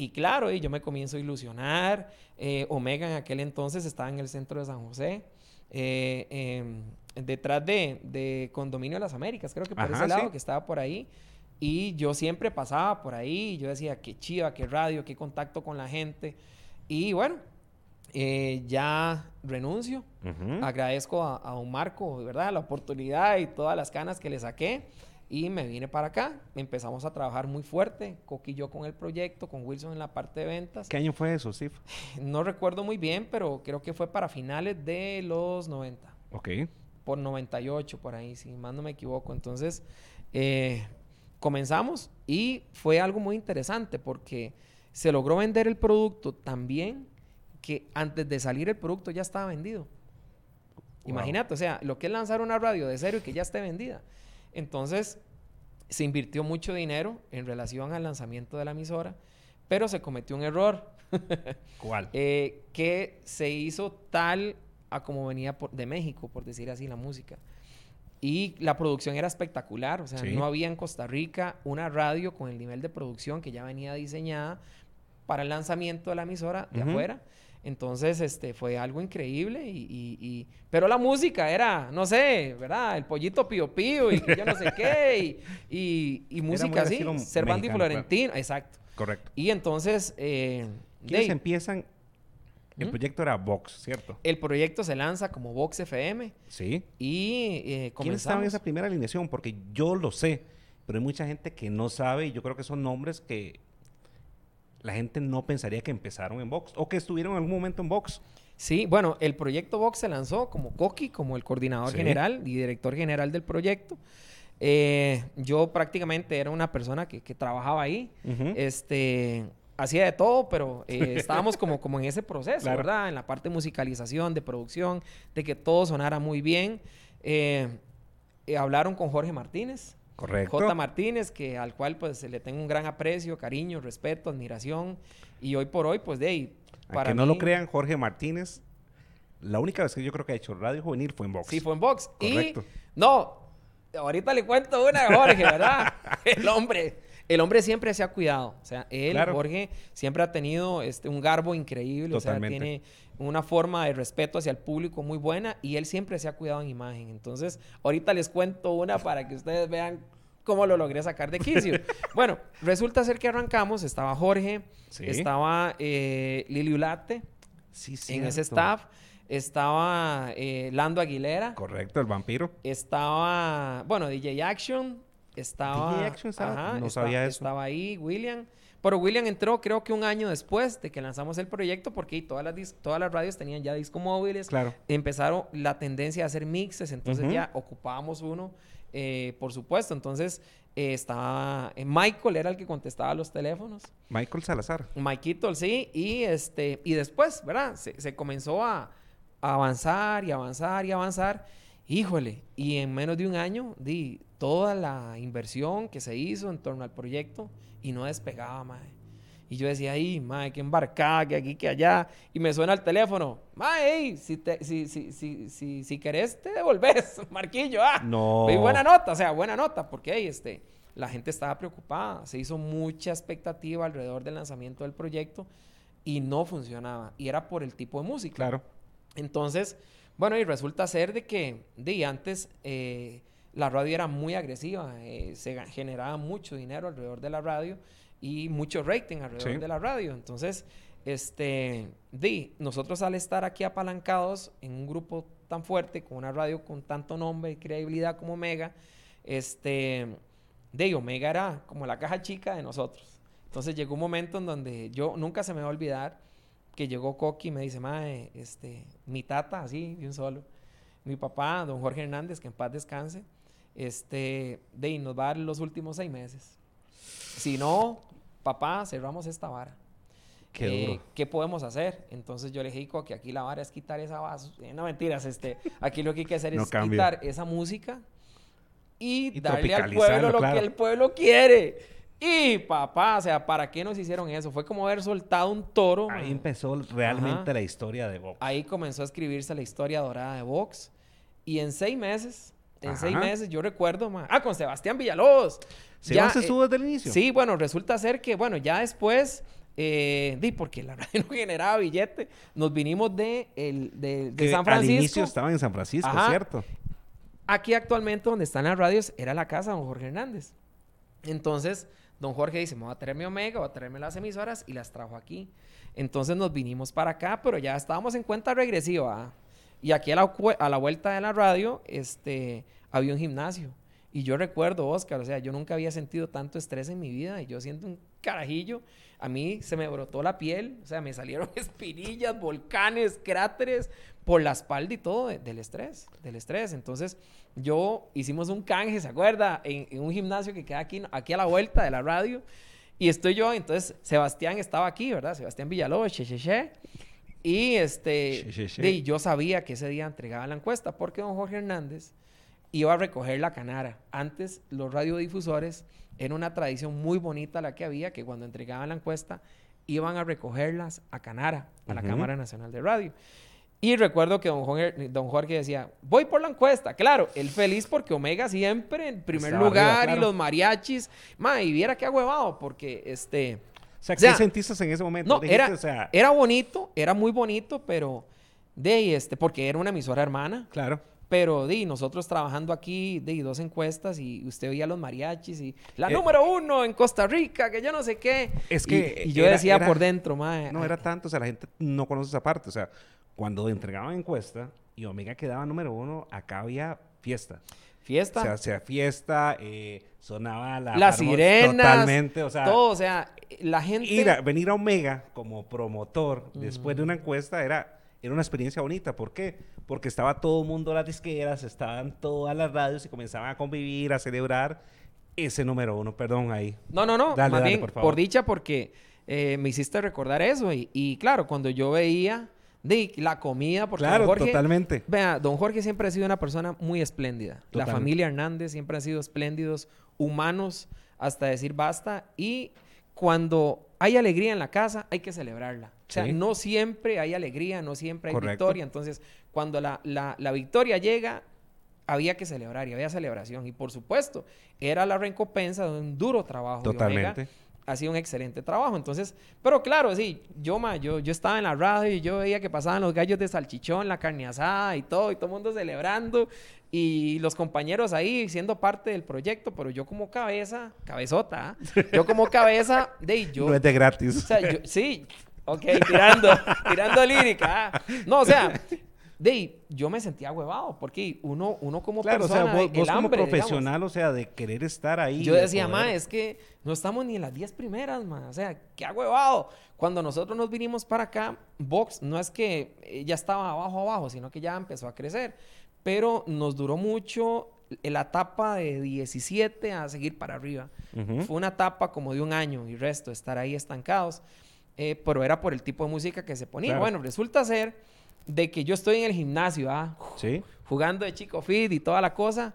Y claro, yo me comienzo a ilusionar. Eh, Omega en aquel entonces estaba en el centro de San José. Eh, em, detrás de, Condominio de las Américas, creo que por ese lado, que estaba por ahí. Y yo siempre pasaba por ahí y yo decía, qué chiva, qué radio, qué contacto con la gente. Y bueno, eh, ya renuncio. Agradezco a, a, un Marco, ¿verdad? La oportunidad y todas las canas que le saqué. Y me vine para acá, empezamos a trabajar muy fuerte, Coqui y yo con el proyecto, con Wilson en la parte de ventas. ¿Qué año fue eso, Sif? No recuerdo muy bien, pero creo que fue para finales de los 90. Ok. Por 98, por ahí, si más no me equivoco. Entonces, eh, comenzamos y fue algo muy interesante porque se logró vender el producto tan bien que antes de salir el producto ya estaba vendido. Imagínate, o sea, lo que es lanzar una radio de cero y que ya esté vendida. Entonces, se invirtió mucho dinero en relación al lanzamiento de la emisora, pero se cometió un error. ¿Cuál? Eh, que se hizo tal a como venía de México, por decir así, la música. Y la producción era espectacular, o sea, no había en Costa Rica una radio con el nivel de producción que ya venía diseñada para el lanzamiento de la emisora de afuera. Entonces, este, fue algo increíble y, Pero la música era, no sé, ¿verdad? El pollito pío pío y yo no sé qué y, música así. Cervantes y Florentino, exacto. Correcto. Y entonces... Eh, ¿Quiénes empiezan? El proyecto era Vox, ¿cierto? El proyecto se lanza como Vox FM. Sí. Y eh, ¿Quiénes estaban en esa primera alineación? Porque yo lo sé, pero hay mucha gente que no sabe y yo creo que son nombres que la gente no pensaría que empezaron en Vox o que estuvieron en algún momento en Vox. Sí, bueno, el proyecto Vox se lanzó como Coqui, como el coordinador general y director general del proyecto. Eh, yo prácticamente era una persona que, trabajaba ahí. Este hacía de todo, pero eh, estábamos como, como en ese proceso, ¿verdad? En la parte de musicalización, de producción, de que todo sonara muy bien. Eh, hablaron con Jorge Martínez, Correcto. J. Martínez, que al cual pues le tengo un gran aprecio, cariño, respeto, admiración. Y hoy por hoy, pues de ahí. Para que no lo crean, Jorge Martínez, la única vez que yo creo que ha hecho Radio Juvenil fue en Vox. Sí, fue en Vox. Correcto. Y no, ahorita le cuento una a Jorge, ¿verdad? el hombre. El hombre siempre se ha cuidado. O sea, él, Jorge, siempre ha tenido este, un garbo increíble. O sea, tiene una forma de respeto hacia el público muy buena y él siempre se ha cuidado en imagen. Entonces, ahorita les cuento una para que ustedes vean cómo lo logré sacar de quicio. bueno, resulta ser que arrancamos, estaba Jorge, estaba eh, Lili Ulate sí, sí, en ese staff, estaba eh, Lando Aguilera. Correcto, el vampiro. Estaba, bueno, DJ Action, estaba... DJ Action estaba, no sabía eso. Estaba ahí, William. Pero William entró creo que un año después de que lanzamos el proyecto porque todas las, todas las radios tenían ya discos móviles. Claro. Empezaron la tendencia a hacer mixes, entonces ya ocupábamos uno, eh, por supuesto. Entonces eh, estaba... Eh, Michael era el que contestaba los teléfonos. Michael Salazar. Michael, sí. Y, este, y después, ¿verdad? Se, comenzó a, a, avanzar y avanzar y avanzar. Híjole, y en menos de un año di toda la inversión que se hizo en torno al proyecto y no despegaba, mae. Y yo decía, ay, mae, que embarcada, que aquí, que allá. Y me suena el teléfono. Mae, si, te, si, si, si, si, querés, te devolves, Marquillo. Ah, no. Y buena nota, o sea, buena nota, porque ahí, este, la gente estaba preocupada. Se hizo mucha expectativa alrededor del lanzamiento del proyecto y no funcionaba. Y era por el tipo de música. Claro. Entonces, bueno, y resulta ser de que, de antes, eh, la radio era muy agresiva, eh, se generaba mucho dinero alrededor de la radio y mucho rating alrededor de la radio. Entonces, este, di, nosotros al estar aquí apalancados en un grupo tan fuerte, con una radio con tanto nombre y credibilidad como Omega, este, de Omega era como la caja chica de nosotros. Entonces llegó un momento en donde yo nunca se me va a olvidar que llegó Coqui y me dice, mae, este, mi tata, así, de un solo, mi papá, don Jorge Hernández, que en paz descanse, este, de nos va a dar los últimos seis meses. Si no, papá, cerramos esta vara. Qué, eh, podemos hacer? Entonces yo le dije, que aquí la vara es quitar esa base. Eh, no mentiras, este, aquí lo que hay que hacer es quitar esa música y, darle al pueblo lo que el pueblo quiere. Y papá, o sea, ¿para qué nos hicieron eso? Fue como haber soltado un toro. Ahí empezó realmente la historia de Vox. Ahí comenzó a escribirse la historia dorada de Vox. Y en seis meses en seis meses, yo recuerdo, ah, con Sebastián Villalobos. ya, se estuvo desde el inicio? Sí, bueno, resulta ser que, bueno, ya después, eh, di, porque la radio no generaba billete, nos vinimos de, el, de, San Francisco. Al inicio estaba en San Francisco, ¿cierto? Aquí actualmente donde están las radios era la casa de don Jorge Hernández. Entonces, don Jorge dice, me voy a traer mi Omega, voy a traerme las emisoras y las trajo aquí. Entonces nos vinimos para acá, pero ya estábamos en cuenta regresiva. Y aquí a la, a la vuelta de la radio, este, había un gimnasio. Y yo recuerdo, Oscar, o sea, yo nunca había sentido tanto estrés en mi vida y yo siento un carajillo. A mí se me brotó la piel, o sea, me salieron espinillas, volcanes, cráteres por la espalda y todo del estrés, del estrés. Entonces, yo hicimos un canje, ¿se acuerda? En, un gimnasio que queda aquí, aquí a la vuelta de la radio. Y estoy yo, entonces Sebastián estaba aquí, ¿verdad? Sebastián Villalobos, che, che, che. Y este, yo sabía que ese día entregaba la encuesta porque don Jorge Hernández iba a recoger la canara. Antes los radiodifusores era una tradición muy bonita la que había, que cuando entregaban la encuesta iban a recogerlas a Canara, a la Cámara Nacional de Radio. Y recuerdo que don Jorge, don Jorge decía, voy por la encuesta. Claro, él feliz porque Omega siempre en primer lugar y los mariachis. Ma, y viera qué huevado, porque este... O sea, ¿qué sentiste en ese momento? No, era, era bonito, era muy bonito, pero de este, porque era una emisora hermana. Claro. Pero di, nosotros trabajando aquí, de dos encuestas y usted veía los mariachis y la eh, número uno en Costa Rica, que yo no sé qué. Es que. Y, yo decía por dentro, mae. No era tanto, o sea, la gente no conoce esa parte. O sea, cuando entregaban encuesta y Omega quedaba número uno, acá había fiesta. Fiesta. O sea, sea fiesta, eh, sonaba la. Las sirenas. Totalmente, o sea. Todo, o sea, la gente. Ir a, venir a Omega como promotor después de una encuesta era era una experiencia bonita. ¿Por qué? Porque estaba todo el mundo, las disqueras, estaban todas las radios y comenzaban a convivir, a celebrar ese número uno. Perdón, ahí. No, no, no. Más bien, por, dicha, porque eh, me hiciste recordar eso. Y, claro, cuando yo veía de la comida, porque claro, totalmente. Vea, don Jorge siempre ha sido una persona muy espléndida. La familia Hernández siempre ha sido espléndidos, humanos, hasta decir basta. Y cuando hay alegría en la casa, hay que celebrarla. O sea, no siempre hay alegría, no siempre hay victoria. Entonces, cuando la, la, victoria llega, había que celebrar y había celebración. Y por supuesto, era la recompensa de un duro trabajo. Totalmente. Ha sido un excelente trabajo. Entonces, pero claro, sí, yo, ma, yo, yo estaba en la radio y yo veía que pasaban los gallos de salchichón, la carne asada y todo, y todo el mundo celebrando y los compañeros ahí siendo parte del proyecto, pero yo como cabeza, cabezota, ¿ah? yo como cabeza, de yo... No es de gratis. O sea, yo, sí, Ok, tirando, tirando lírica. Ah. No, o sea, de yo me sentía huevado, porque uno, uno como persona, o sea, vos, como profesional, o sea, de querer estar ahí. Yo decía, ma, es que no estamos ni en las 10 primeras, ma, o sea, qué huevado. Cuando nosotros nos vinimos para acá, Vox no es que ya estaba abajo abajo, sino que ya empezó a crecer, pero nos duró mucho la etapa de 17 a seguir para arriba. Fue una etapa como de un año y resto, estar ahí estancados. Eh, pero era por el tipo de música que se ponía. Bueno, resulta ser de que yo estoy en el gimnasio, ¿ah? Sí. Jugando de chico fit y toda la cosa.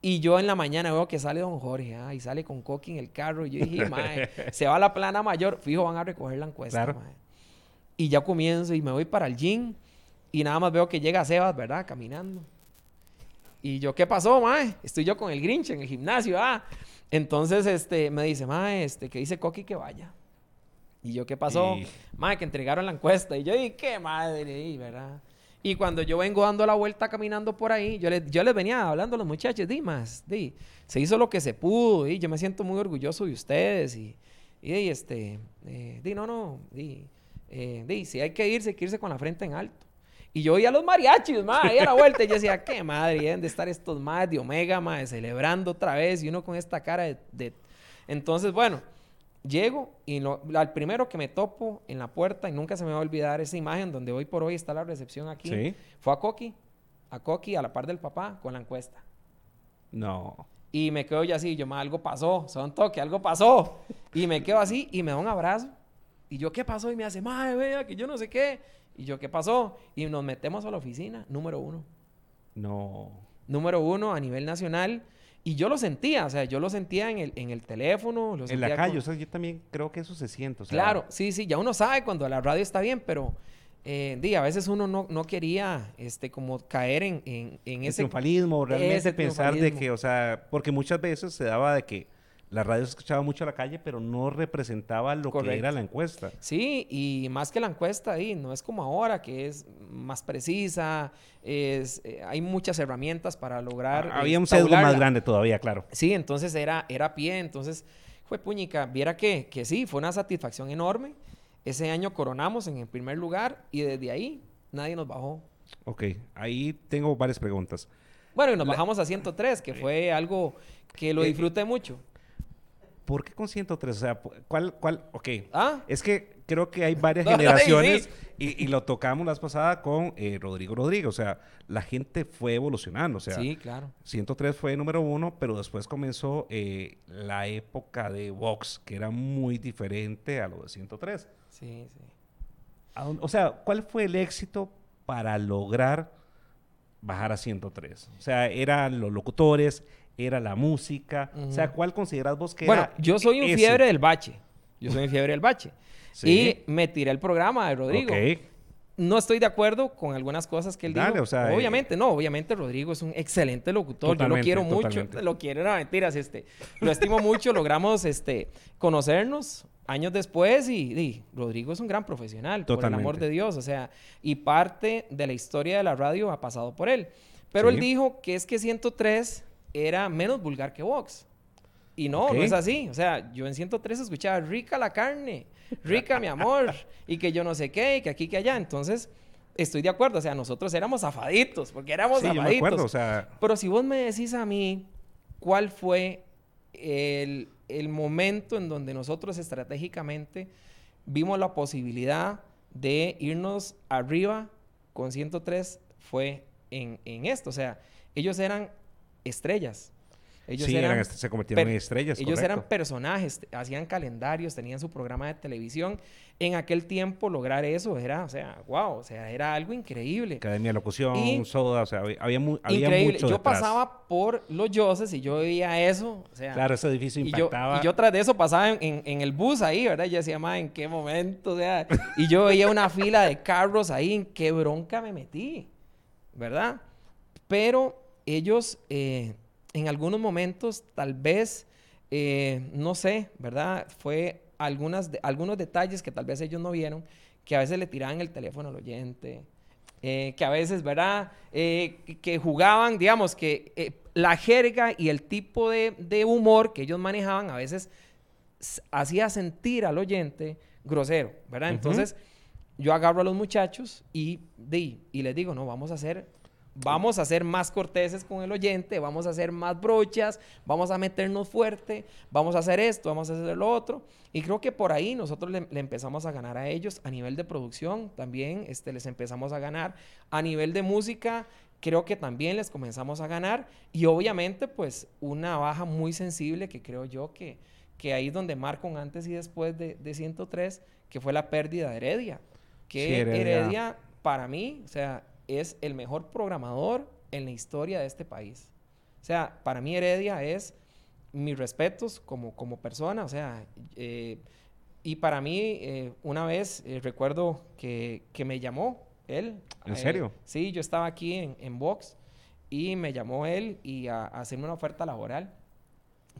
Y yo en la mañana veo que sale don Jorge, ¿ah? Y sale con Coqui en el carro. Y yo dije, mae, se va a la plana mayor. Fijo, van a recoger la encuesta, claro. Y ya comienzo y me voy para el gym. Y nada más veo que llega Sebas, ¿verdad? Caminando. Y yo, ¿qué pasó, mae? Estoy yo con el Grinch en el gimnasio, ¿ah? Entonces, este, me dice, mae, este, que dice Coqui que vaya. Y yo, ¿qué pasó? Madre, que entregaron la encuesta. Y yo, ¿y qué madre? ¿verdad? Y cuando yo vengo dando la vuelta caminando por ahí, yo, les, yo les venía hablando a los muchachos, di más, di, se hizo lo que se pudo, y yo me siento muy orgulloso de ustedes, y, y este, eh, di, no, no, di, eh, di, si hay que irse, hay que irse con la frente en alto. Y yo oía a los mariachis, ma, ahí a la vuelta, y yo decía, qué madre, deben de estar estos más de Omega, ma, celebrando otra vez, y uno con esta cara de... de... Entonces, bueno, Llego y lo, al primero que me topo en la puerta, y nunca se me va a olvidar esa imagen donde hoy por hoy está la recepción aquí, fue a Coqui, a Coqui a la par del papá con la encuesta. No. Y me quedo ya así, yo, más algo pasó, son toque, algo pasó. Y me quedo así y me da un abrazo. Y yo, ¿qué pasó? Y me hace, madre, vea, que yo no sé qué. Y yo, ¿qué pasó? Y nos metemos a la oficina, número uno. No. Número uno a nivel nacional. Y yo lo sentía, o sea, yo lo sentía en el, en el teléfono. Lo en la calle, o sea, yo también creo que eso se siente. claro, sí, sí, ya uno sabe cuando la radio está bien, pero eh, a veces uno no, no, quería este, como caer en, en, en ese... triunfalismo, realmente pensar de que, o sea, porque muchas veces se daba de que la radio se escuchaba mucho a la calle, pero no representaba lo que era la encuesta. Sí, y más que la encuesta ahí, no es como ahora, que es más precisa, es, eh, hay muchas herramientas para lograr... Ah, había un sesgo más grande todavía, claro. Sí, entonces era, era pie, entonces fue puñica. Viera que, que sí, fue una satisfacción enorme. Ese año coronamos en el primer lugar y desde ahí nadie nos bajó. Ok, ahí tengo varias preguntas. Bueno, y nos bajamos a 103, que fue algo que lo eh, disfruté mucho. ¿Por qué con 103? O sea, ¿cuál, cuál? Ok. ¿Ah? Es que creo que hay varias generaciones y, lo tocamos la vez pasada con eh, Rodrigo Rodríguez. O sea, la gente fue evolucionando. O sea, sí, claro. 103 fue número uno, pero después comenzó eh, la época de Vox, que era muy diferente a lo de 103. Sí, sí. O sea, ¿cuál fue el éxito para lograr bajar a 103? O sea, eran los locutores, era la música. O sea, ¿cuál consideras vos que bueno, era? yo soy un ese? fiebre del bache. Yo soy un fiebre del bache. Sí. Y me tiré el programa de Rodrigo. Ok. No estoy de acuerdo con algunas cosas que él Dale, dijo. o sea, obviamente, no, obviamente Rodrigo es un excelente locutor. Yo lo Totalmente, quiero totalmente. mucho. Lo quiero, no, mentiras, este. Lo estimo mucho, logramos este conocernos años después y, y Rodrigo es un gran profesional, por el amor Totalmente. de Dios, o sea, y parte de la historia de la radio ha pasado por él. Pero Sí. él dijo que es que 103 era menos vulgar que Vox. Y no, no es así. O sea, yo en 103 escuchaba rica la carne, rica mi amor, y que yo no sé qué, y que aquí, que allá. Entonces, estoy de acuerdo. O sea, nosotros éramos zafaditos, porque éramos Sí, yo me acuerdo, o sea, Pero si vos me decís a mí cuál fue el, el momento en donde nosotros estratégicamente vimos la posibilidad de irnos arriba con 103 fue en, en esto. O sea, ellos eran estrellas. Ellos sí, eran eran se convirtieron en estrellas. ellos eran personajes, hacían calendarios, tenían su programa de televisión. En aquel tiempo lograr eso era, o sea, wow, o sea, era algo increíble. Academia de Locución, Y- Soda, o sea, había, había, mu- había mucho Yo detrás. pasaba por los Yoses y yo veía eso, o sea, Claro, ese edificio y yo, impactaba. y yo tras de eso pasaba en, en- en el bus ahí, ¿verdad? Y yo decía, ma, ¿en qué momento? O sea, y yo veía una fila de carros ahí, ¿en qué bronca me metí? ¿Verdad? Pero ellos, eh, en algunos momentos, tal vez, eh, no sé, ¿verdad? Fue algunas de- algunos detalles que tal vez ellos no vieron, que a veces le tiraban el teléfono al oyente, eh, que a veces, ¿verdad? Que- jugaban, digamos, que la jerga y el tipo de, de humor que ellos manejaban a veces hacía sentir al oyente grosero, ¿verdad? Entonces, yo agarro a los muchachos y, di, y les digo, no, vamos a hacer, vamos a ser más corteses con el oyente, vamos a hacer más brochas, vamos a meternos fuerte, vamos a hacer esto, vamos a hacer lo otro. Y creo que por ahí nosotros le, le empezamos a ganar a ellos a nivel de producción también, este, les empezamos a ganar a nivel de música. Creo que también les comenzamos a ganar y obviamente pues una baja muy sensible que creo yo que, que ahí es donde marca un antes y después de, de 103, que fue la pérdida de Heredia. Que Sí, Heredia. Heredia, para mí, o sea, es el mejor programador en la historia de este país. O sea, para mí Heredia es mis respetos como, como persona, o sea, eh, y para mí, eh, una vez eh, recuerdo que, que me llamó él. ¿En serio? sí, yo estaba aquí en, en Vox y me llamó él y a, a hacerme una oferta laboral.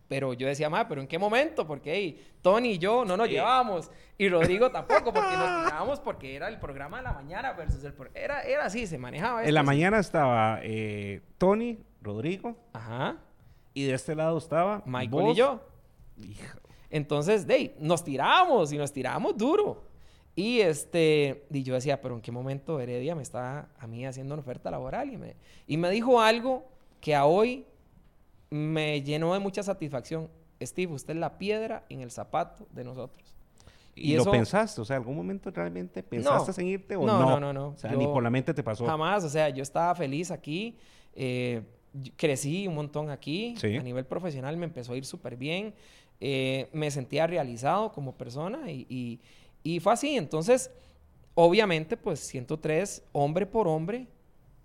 Pero yo decía, ma, ¿pero en qué momento? Porque hey, Tony y yo no nos Sí. llevábamos. Y Rodrigo tampoco, porque nos tirábamos porque era el programa de la mañana versus el... pro- Era, era así, se manejaba En la esto así. mañana estaba eh, Tony, Rodrigo, Ajá. y de este lado estaba Michael vos. y yo. Hija, Entonces, de, nos tirábamos y nos tirábamos duro. Y este, y yo decía, pero ¿en qué momento Heredia me está a mí haciendo una oferta laboral? Y me, y me dijo algo que a hoy me llenó de mucha satisfacción. Steve, usted es la piedra en el zapato de nosotros. ¿Y, Y lo eso- pensaste? O sea, ¿algún momento realmente pensaste en irte o No, no? no, no, no. O sea, Yo ni por la mente te pasó. Jamás, o sea, yo estaba feliz aquí, eh, crecí un montón aquí, Sí. a nivel profesional me empezó a ir súper bien, eh, me sentía realizado como persona y, y- y fue así. Entonces, obviamente, pues 103, hombre por hombre,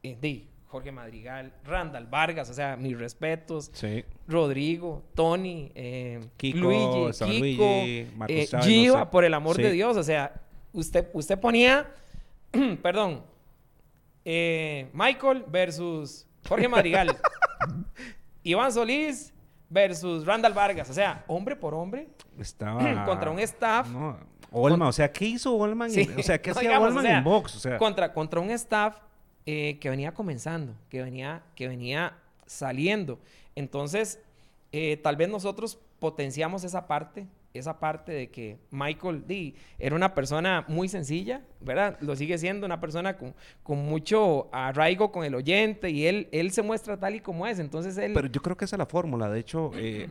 eh, di, Jorge Madrigal, Randall Vargas, o sea, mis respetos, Sí. Rodrigo, Tony, eh, Kiko, Luigi, estaba Kiko, Luigi, eh, no Giva, sé. por el amor de. Dios, o sea, usted, usted ponía, perdón, eh, Michael versus Jorge Madrigal, Iván Solís versus Randall Vargas, o sea, hombre por hombre, Estaba... contra un staff, No, Olman, o sea, ¿qué hizo Olman? Sí, O sea, ¿qué no hacía digamos, Olman o sea, en box? O sea, contra, contra un staff eh, que venía comenzando, que venía, que venía saliendo. Entonces, eh, tal vez nosotros potenciamos esa parte, esa parte de que Michael D era una persona muy sencilla, ¿verdad? Lo sigue siendo, una persona con, con mucho arraigo con el oyente y él, él se muestra tal y como es. Entonces, él... Pero yo creo que esa es la fórmula. De hecho, eh,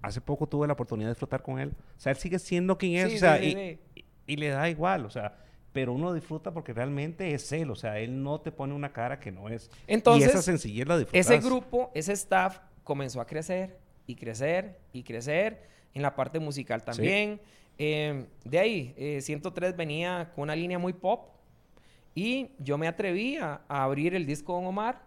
hace poco tuve la oportunidad de disfrutar con él. O sea, él sigue siendo quien es. Sí, o sea, sí, y, sí, y- y le da igual. O sea, pero uno disfruta porque realmente es él. O sea, él no te pone una cara que no es. Entonces, y esa sencillez la disfrutas. Ese grupo, ese staff comenzó a crecer y crecer y crecer en la parte musical también. Eh, de ahí, eh, 103 venía con una línea muy pop y yo me atreví a, a abrir el disco Don Omar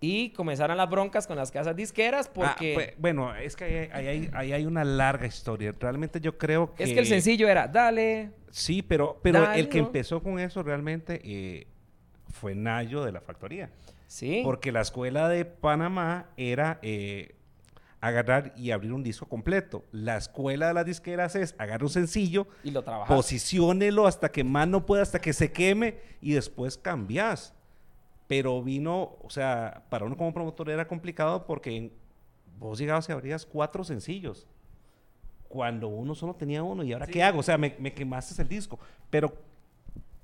y comenzaron las broncas con las casas disqueras porque... Ah, pues, bueno, es que ahí hay, hay, hay, una larga historia. Realmente yo creo que... Es que el sencillo era, dale. Sí, pero, pero el que empezó con eso realmente eh, fue Nayo de la Factoría. Sí. Porque la escuela de Panamá era eh, agarrar y abrir un disco completo. La escuela de las disqueras es agarrar un sencillo, y lo posiciónelo hasta que más no pueda, hasta que se queme y después cambias. Pero vino, o sea, para uno como promotor era complicado porque vos llegabas y abrías cuatro sencillos. Cuando uno solo tenía uno, ¿y ahora qué hago? O sea, me, me quemaste el disco. Pero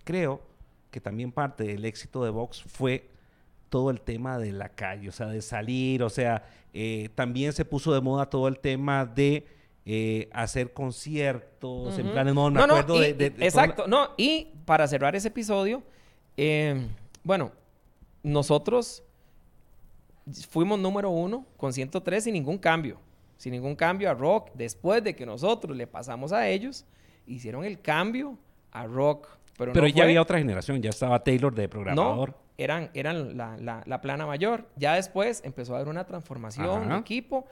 creo que también parte del éxito de Vox fue todo el tema de la calle, o sea, de salir, o sea, eh, también se puso de moda todo el tema de eh, hacer conciertos, en planes, no, me acuerdo de, Exacto, no, y para cerrar ese episodio, em, bueno, nosotros fuimos número uno con 103 sin ningún cambio, sin ningún cambio a rock, después de que nosotros le pasamos a ellos, hicieron el cambio a rock. Pero, ya había otra generación, ya estaba Taylor de programador eran, eran la, plana mayor. Ya después empezó a haber una transformación de equipo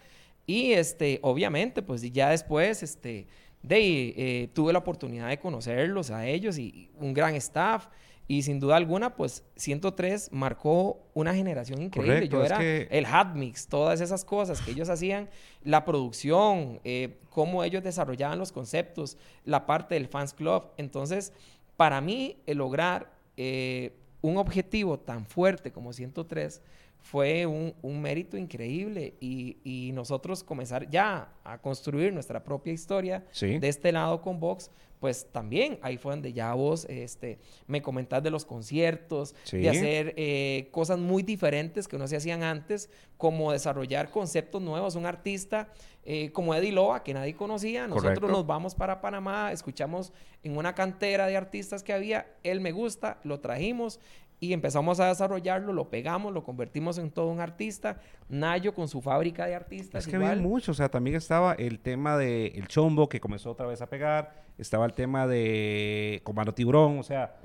y este, obviamente, pues ya después, este, de, eh, tuve la oportunidad de conocerlos a ellos y, un gran staff. Y sin duda alguna, pues 103 marcó una generación increíble. Yo era el hat mix, todas esas cosas que ellos hacían, la producción, eh, cómo ellos desarrollaban los conceptos, la parte del fans club. Entonces, para mí, el lograr eh, un objetivo tan fuerte como 103 fue un, mérito increíble y, nosotros comenzar ya a construir nuestra propia historia de este lado con Vox, pues también ahí fue donde ya vos este, me comentás de los conciertos, de hacer eh, cosas muy diferentes que no se hacían antes, como desarrollar conceptos nuevos. Un artista eh, como Eddie Loa, que nadie conocía, nosotros nos vamos para Panamá, escuchamos en una cantera de artistas que había, él me gusta, lo trajimos y empezamos a desarrollarlo, lo pegamos, lo convertimos en todo un artista. Nayo con su fábrica de artistas. Es que había mucho, o sea, también estaba el tema del el chombo que comenzó otra vez a pegar, estaba el tema de Comando Tiburón, o sea,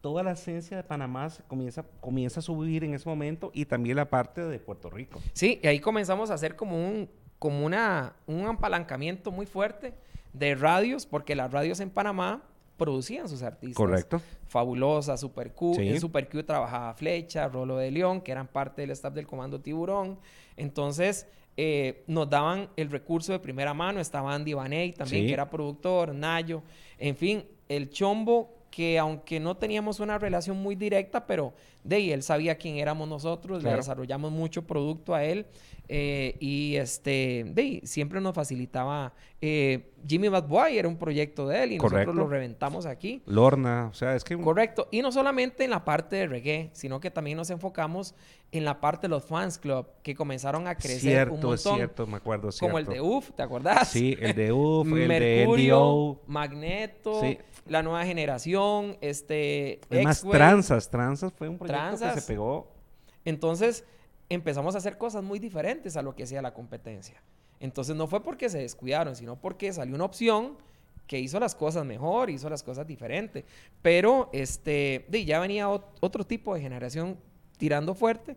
toda la esencia de Panamá comienza, comienza a subir en ese momento y también la parte de Puerto Rico. Sí, y ahí comenzamos a hacer como un, como una, un apalancamiento muy fuerte de radios, porque las radios en Panamá producían sus artistas. Correcto. Fabulosa, Super Q. En Super Q trabajaba Flecha, Rolo de León, que eran parte del staff del Comando Tiburón. Entonces, eh, nos daban el recurso de primera mano. Estaba Andy Vaney también, que era productor, Nayo. En fin, el chombo que aunque no teníamos una relación muy directa, pero de él sabía quién éramos nosotros, le desarrollamos mucho producto a él eh, y este, de siempre nos facilitaba. Eh, Jimmy Bad Boy era un proyecto de él y nosotros lo reventamos aquí. Lorna, o sea, es que. Correcto. Y no solamente en la parte de reggae, sino que también nos enfocamos en la parte de los fans club que comenzaron a crecer cierto, un montón. cierto, me acuerdo. Como el de UF, ¿te acordás? Sí, el de UF, el de Magneto, la nueva generación, este. Además, Tranzas, Tranzas fue un proyecto que se pegó. Entonces empezamos a hacer cosas muy diferentes a lo que hacía la competencia. Entonces no fue porque se descuidaron, sino porque salió una opción que hizo las cosas mejor, hizo las cosas diferentes. Pero este, ya venía otro tipo de generación tirando fuerte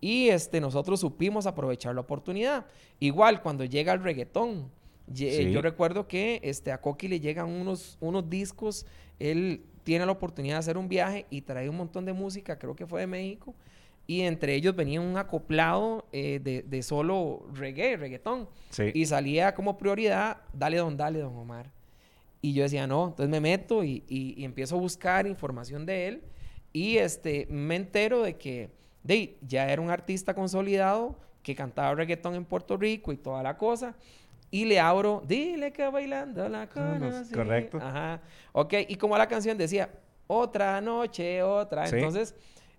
y este, nosotros supimos aprovechar la oportunidad. Igual cuando llega el reggaetón, yo recuerdo que este, a Coqui le llegan unos, unos discos, él tiene la oportunidad de hacer un viaje y trae un montón de música, creo que fue de México, y entre ellos venía un acoplado eh, de, solo reggae, reggaetón. Y salía como prioridad, dale don, dale don Omar. Y yo decía, no, entonces me meto y, empiezo a buscar información de él y este, me entero de que de, ya era un artista consolidado que cantaba reggaetón en Puerto Rico y toda la cosa. Y le abro, dile que bailando la conocí. Correcto. Ajá. Ok, y como la canción decía, otra noche, otra. Entonces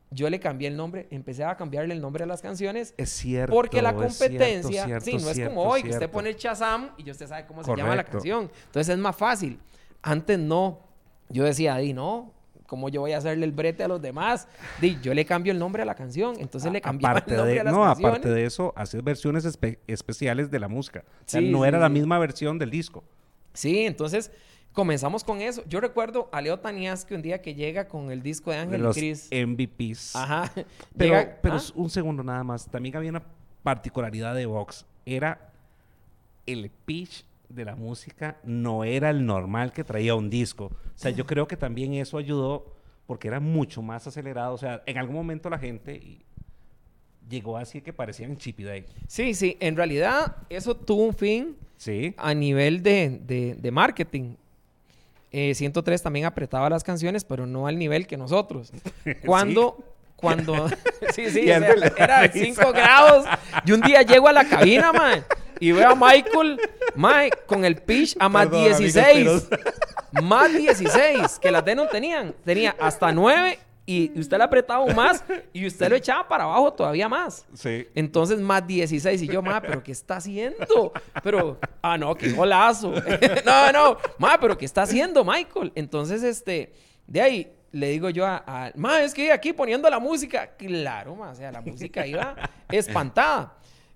yo le cambié el nombre, empecé a cambiarle el nombre a las canciones. Es cierto. Porque la competencia, sí, no es como hoy, que usted pone el Chazam y usted sabe cómo se llama la canción. Entonces es más fácil. Antes no. Yo decía, di, no, ¿cómo yo voy a hacerle el brete a los demás? Di, yo le cambio el nombre a la canción. Entonces le cambié el nombre a las no, canciones. Aparte de eso, haces versiones especiales de la música. O sea, no era la misma versión del disco. Sí, entonces Comenzamos con eso. Yo recuerdo a Leo Tanías que un día que llega con el disco de Ángel De los y Cris. MVPs. Ajá. Pero, Llega- pero ¿ah? un segundo nada más. También había una particularidad de Vox. Era el pitch de la música no era el normal que traía un disco. O sea, yo creo que también eso ayudó porque era mucho más acelerado. O sea, en algún momento la gente llegó así que parecían Chip y Dale. Sí, sí. En realidad, eso tuvo un fin Sí. a nivel de, de- de marketing. Eh, 103 también apretaba las canciones, pero no al nivel que nosotros. Cuando, cuando, sí, sí, o sea, era risa. 5 grados. Y un día llego a la cabina, man, y veo a Michael, man, con el pitch a más Perdón, amigos, 16. Más 16, que las D no tenían. Tenía hasta 9 y usted le apretaba aún más y usted lo echaba para abajo todavía más. Sí. Entonces, más 16. Y yo, ma, ¿pero qué está haciendo? Pero, ah, no, qué golazo. no, no, ma, ¿pero qué está haciendo Michael? Entonces, este, de ahí le digo yo a, a- ma, es que aquí poniendo la música. Claro, ma, o sea, la música iba espantada.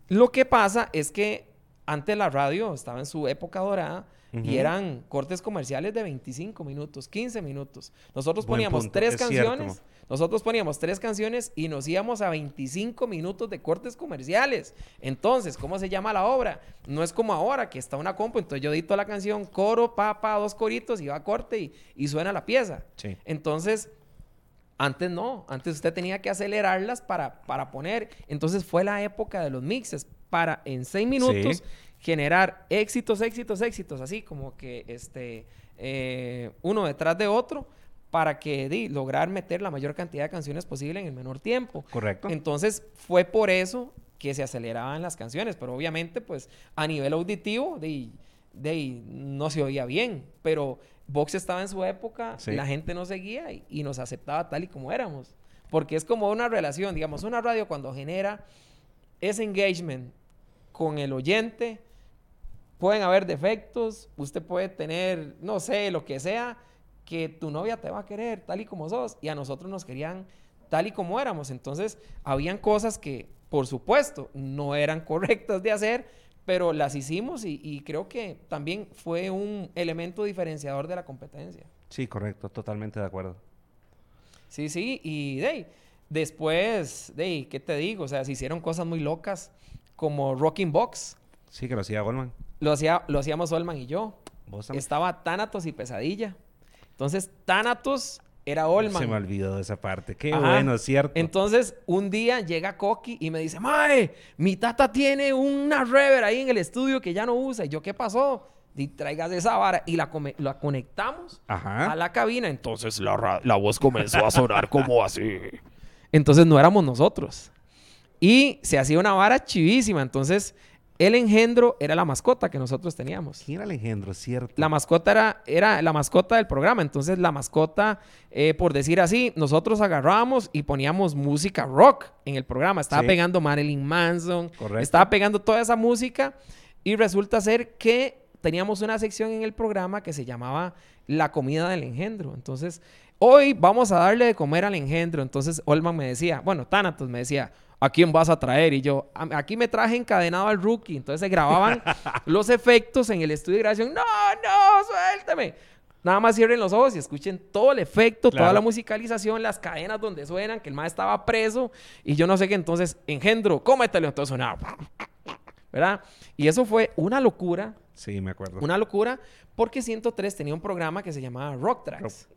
Lo que pasa es que antes la radio estaba en su época dorada. Y eran cortes comerciales de 25 minutos, 15 minutos. Nosotros Buen poníamos punto, tres es cierto. canciones nosotros poníamos tres canciones y nos íbamos a 25 minutos de cortes comerciales. Entonces, ¿cómo se llama la obra? No es como ahora que está una compu, entonces yo edito la canción, coro, papa, dos coritos y va a corte y, y suena la pieza. Sí. Entonces, antes no, antes usted tenía que acelerarlas para, para poner. Entonces fue la época de los mixes para en seis minutos Sí. generar éxitos, éxitos, éxitos, así como que este, eh, uno detrás de otro para que di, lograr meter la mayor cantidad de canciones posible en el menor tiempo. Correcto. Entonces fue por eso que se aceleraban las canciones, pero obviamente pues a nivel auditivo de, de, no se oía bien, pero Vox estaba en su época, Sí. la gente nos seguía y, y nos aceptaba tal y como éramos, porque es como una relación, digamos, una radio cuando genera ese engagement con el oyente, pueden haber defectos, usted puede tener, no sé, lo que sea, que tu novia te va a querer tal y como sos, y a nosotros nos querían tal y como éramos. Entonces, habían cosas que, por supuesto, no eran correctas de hacer, pero las hicimos y, y creo que también fue un elemento diferenciador de la competencia. Sí, correcto. Totalmente de acuerdo. Sí, sí, y de después, de ¿qué te digo? O sea, se hicieron cosas muy locas como Rocking Box. Sí, que lo hacía Goldman. Lo, hacía, lo hacíamos Olman y yo. Vos también. Estaba Thanatos y Pesadilla. Entonces, Thanatos era Olman. Se me olvidó de esa parte. Qué Ajá. bueno, es cierto. Entonces, un día llega Coqui y me dice, Mae, mi tata tiene una rever ahí en el estudio que ya no usa. Y yo, ¿qué pasó? Y traigas esa vara y la, come- la conectamos Ajá. a la cabina. Entonces, la, la voz comenzó a sonar como así. Entonces, no éramos nosotros. Y se hacía una vara chivísima. Entonces, el engendro era la mascota que nosotros teníamos. ¿Quién era el engendro? Cierto. La mascota era, era la mascota del programa. Entonces, la mascota, eh, por decir así, nosotros agarrábamos y poníamos música rock en el programa. Estaba Sí. pegando Marilyn Manson, Correcto. estaba pegando toda esa música. Y resulta ser que teníamos una sección en el programa que se llamaba La comida del engendro. Entonces, hoy vamos a darle de comer al engendro. Entonces, Olman me decía, bueno, Thanatos me decía, ¿a quién vas a traer? Y yo, "A- aquí me traje encadenado al rookie. Entonces se grababan los efectos en el estudio de grabación. No, no, suéltame. Nada más cierren los ojos y escuchen todo el efecto, toda la musicalización, las cadenas donde suenan, que el más estaba preso y yo no sé qué. Entonces, engendro, cómetelo. Entonces sonaba, ¿verdad? Y eso fue una locura, Sí, me acuerdo. una locura, porque 103 tenía un programa que se llamaba Rock Tracks.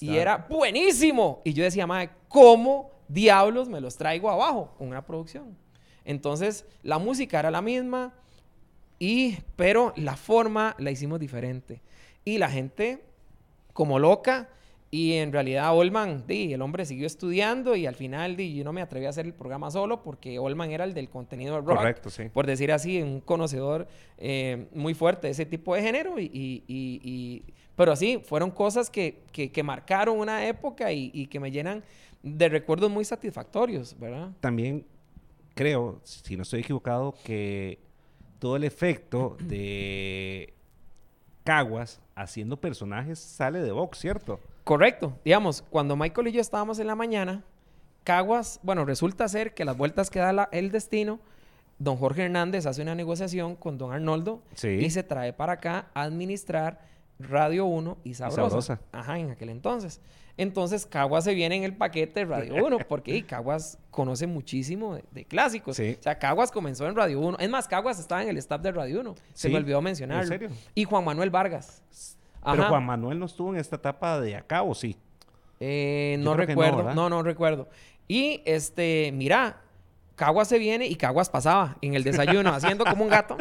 Y era buenísimo. Y yo decía, madre, ¿cómo diablos me los traigo abajo con una producción? Entonces, la música era la misma, y, pero la forma la hicimos diferente. Y la gente, como loca, y en realidad Olman, di, el hombre siguió estudiando y al final di, yo no me atreví a hacer el programa solo porque Olman era el del contenido rock Correcto, sí. por decir así, un conocedor eh, muy fuerte de ese tipo de género. Y, y- y- y- pero sí, fueron cosas que, que- que marcaron una época y que me llenan de recuerdos muy satisfactorios, ¿verdad? También creo, si no estoy equivocado, que todo el efecto de Caguas haciendo personajes sale de Vox, ¿cierto? Correcto. Digamos, cuando Michael y yo estábamos en la mañana, Caguas, bueno, resulta ser que las vueltas que da la- el destino, don Jorge Hernández hace una negociación con don Arnoldo Sí. y se trae para acá a administrar Radio 1 y Sabrosa. Sabrosa. Ajá, en aquel entonces. Entonces, Caguas se viene en el paquete de Radio 1, porque Caguas conoce muchísimo de, de clásicos. Sí. O sea, Caguas comenzó en Radio 1. Es más, Caguas estaba en el staff de Radio 1. Se Sí, me olvidó ¿en mencionarlo. serio? Y Juan Manuel Vargas. Pero. Juan Manuel no estuvo en esta etapa de acá, ¿o sí? Eh, no recuerdo. no, no, recuerdo. Y este, mira, Caguas se viene y Caguas pasaba en el desayuno haciendo como un gato.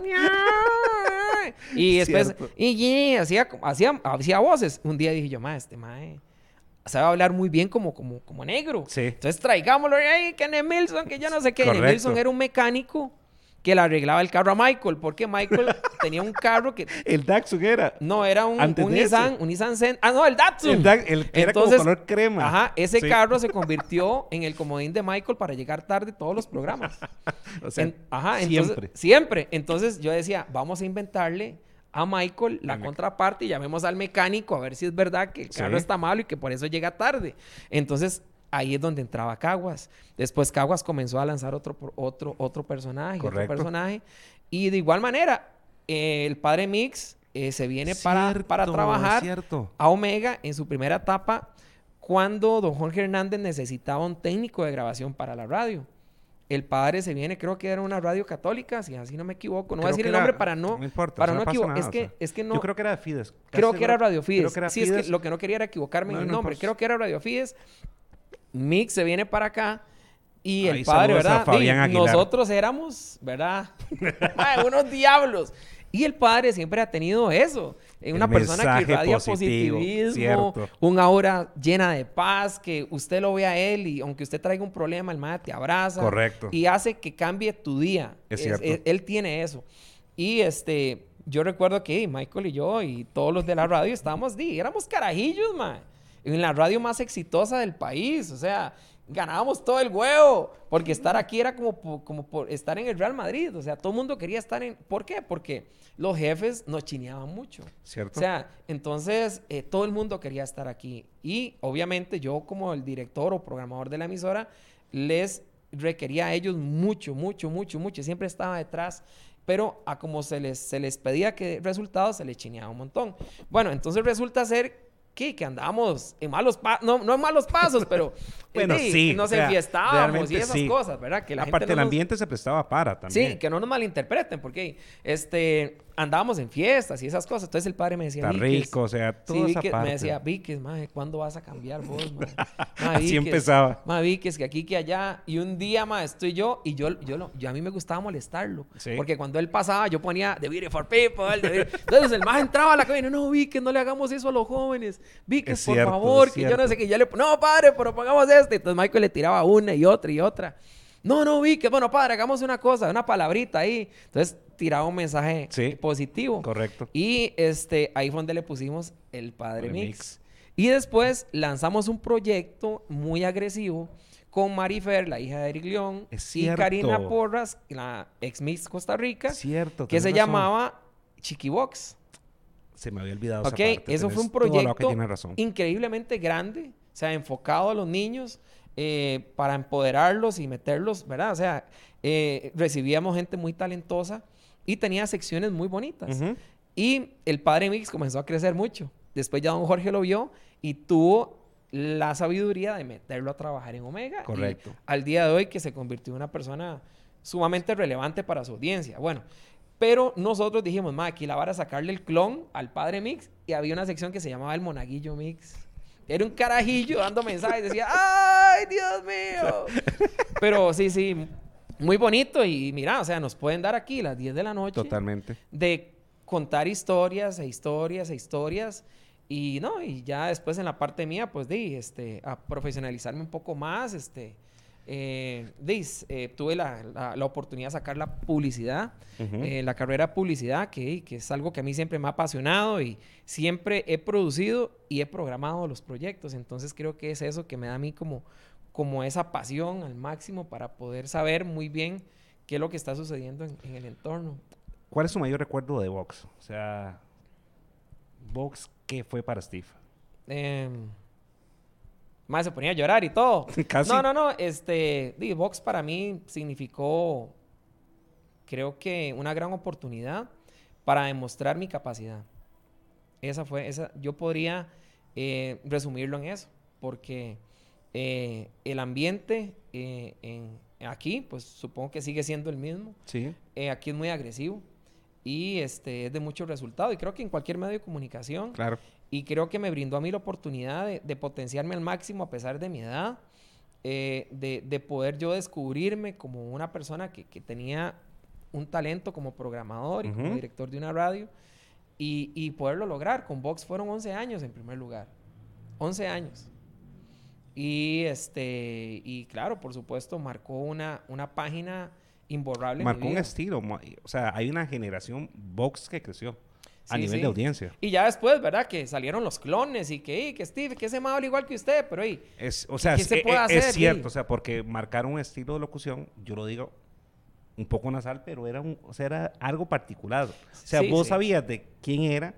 y después, Cierto. y, y hacía, hacía, hacía voces. Un día dije yo, ma, este mae sabe hablar muy bien como, como, como negro. Sí. Entonces traigámoslo, ay, que Nemilson, que yo no sé qué. Nemilson era un mecánico que le arreglaba el carro a Michael, porque Michael tenía un carro que El Datsun era. no era un, un. Nissan, un Nissan Zen- Ah, no, el Datsun. El, Da- el que era como color crema. Ajá, ese Sí. carro se convirtió en el comodín de Michael para llegar tarde a todos los programas. O sea, En- ajá, entonces- siempre. siempre. Entonces yo decía, vamos a inventarle a Michael la contraparte y llamemos al mecánico a ver si es verdad que el Sí. carro está malo y que por eso llega tarde. Entonces ahí es donde entraba Caguas. Después Caguas comenzó a lanzar otro, otro, otro personaje, otro personaje. Y de igual manera, eh, el padre Mix eh, se viene para, para trabajar Cierto. a Omega en su primera etapa cuando don Jorge Hernández necesitaba un técnico de grabación para la radio. El padre se viene, creo que era una radio católica, si así no me equivoco. No voy a decir el era- nombre para no, no importa, para o sea, no equivocar. Es o que, sea, es que no. Yo creo que era Fides. Creo que era Radio Fides. Creo que era sí, es Fides. que lo que no quería era equivocarme No, en el no nombre. importa. Creo que era Radio Fides. Mix se viene para acá. Y Ahí el padre, ¿verdad? Aguilar. nosotros éramos, ¿verdad? Ay, unos diablos. Y el padre siempre ha tenido eso. Eh, El Una persona que irradia positivo, positivismo, cierto. una aura llena de paz, que usted lo ve a él y aunque usted traiga un problema, el madre te abraza. Correcto. Y hace que cambie tu día. Es cierto. él tiene eso. Y este, yo recuerdo que Michael y yo y todos los de la radio estábamos, di, éramos carajillos, man. En la radio más exitosa del país. O sea, ganábamos todo el huevo. Porque estar aquí era como, como por estar en el Real Madrid. O sea, todo el mundo quería estar en... ¿Por qué? Porque los jefes nos chineaban mucho. ¿Cierto? O sea, entonces eh, todo el mundo quería estar aquí. Y obviamente yo como el director o programador de la emisora les requería a ellos mucho, mucho, mucho, mucho. Siempre estaba detrás. Pero a como se les, se les pedía que resultados, se les chineaba un montón. Bueno, entonces resulta ser que, que andábamos en malos pasos, no, no en malos pasos, pero Bueno, sí, sí, nos o sea, enfiestábamos y esas sí. cosas, ¿verdad? Que la Aparte, gente el nos- ambiente se prestaba para también. Sí, que no nos malinterpreten, porque este, andábamos en fiestas y esas cosas. Entonces el padre me decía, Está rico, o sea, Sí, toda esa Víquez, parte. me decía, Víquez, maje, ¿cuándo vas a cambiar vos, maje? Ma, Así Víquez, empezaba. Ma, Víquez, que aquí, que allá. Y un día, ma, estoy yo, y yo, yo, lo- yo a mí me gustaba molestarlo. Sí. Porque cuando él pasaba, yo ponía The Beautiful People. The Beautiful-". Entonces el maje entraba a la cabina, no, Víquez, no le hagamos eso a los jóvenes. Víquez, Es por cierto, favor, que yo no sé qué. Ya le, no, padre, pero pongamos este. Entonces Michael le tiraba una y otra y otra. No, no, Víquez, bueno, padre, hagamos una cosa, una palabrita ahí. Entonces tiraba un mensaje Sí. positivo. Correcto. Y este, ahí fue donde le pusimos el Padre Mix. Mix. Y después lanzamos un proyecto muy agresivo con Marifer, la hija de Eric León, y Karina. Porras, la ex Mix Costa Rica, Cierto. que se razón. llamaba Chiquibox. Se me había olvidado Ok, esa parte. eso fue un proyecto increíblemente grande, o sea, enfocado a los niños eh, para empoderarlos y meterlos, ¿verdad? O sea, eh, recibíamos gente muy talentosa y tenía secciones muy bonitas. Y el padre Mix comenzó a crecer mucho. Después ya don Jorge lo vio y tuvo la sabiduría de meterlo a trabajar en Omega. Y Correcto. al día de hoy que se convirtió en una persona sumamente relevante para su audiencia. Bueno, pero nosotros dijimos, ma, aquí la vara a sacarle el clon al padre Mix y había una sección que se llamaba el Monaguillo Mix. Era un carajillo dando mensajes, decía, ¡ay, Dios mío! Pero sí, sí, muy bonito y mira, o sea, nos pueden dar aquí las 10 de la noche Totalmente. de contar historias e historias e historias y no y ya después en la parte mía pues di este a profesionalizarme un poco más este eh, dis, eh, tuve la, la- la oportunidad de sacar la publicidad eh, la carrera de publicidad que, que es algo que a mí siempre me ha apasionado y siempre he producido y he programado los proyectos entonces creo que es eso que me da a mí como como esa pasión al máximo para poder saber muy bien qué es lo que está sucediendo en- en el entorno ¿Cuál es su mayor recuerdo de Vox? O sea, Vox, ¿qué fue para Steve? Eh, más se ponía a llorar y todo. Casi. No, no, no. Este, Vox para mí significó, creo que una gran oportunidad para demostrar mi capacidad. Esa fue, esa, yo podría eh, resumirlo en eso, porque eh, el ambiente eh, en, aquí, pues supongo que sigue siendo el mismo. Sí. aquí es muy agresivo y este, es de mucho resultado. Y creo que en cualquier medio de comunicación. Claro. Y creo que me brindó a mí la oportunidad de, potenciarme al máximo a pesar de mi edad, de, de, poder yo descubrirme como una persona que, que tenía un talento como programador y como director de una radio y, y, poderlo lograr. Con Vox fueron 11 años en primer lugar. 11 años. Y, este, y claro, por supuesto, marcó una, una página imborrable. Marcó un estilo. O sea, hay una generación Vox que creció. a nivel de audiencia. Y ya después, ¿verdad? Que salieron los clones y que, que Steve, que ese habla igual que usted, pero ahí. Es, o sea, ¿qué se puede hacer, es cierto, o sea, porque marcaron un estilo de locución, yo lo digo un poco nasal, pero era, un, o sea, era algo particular. O sea, vos sabías de quién era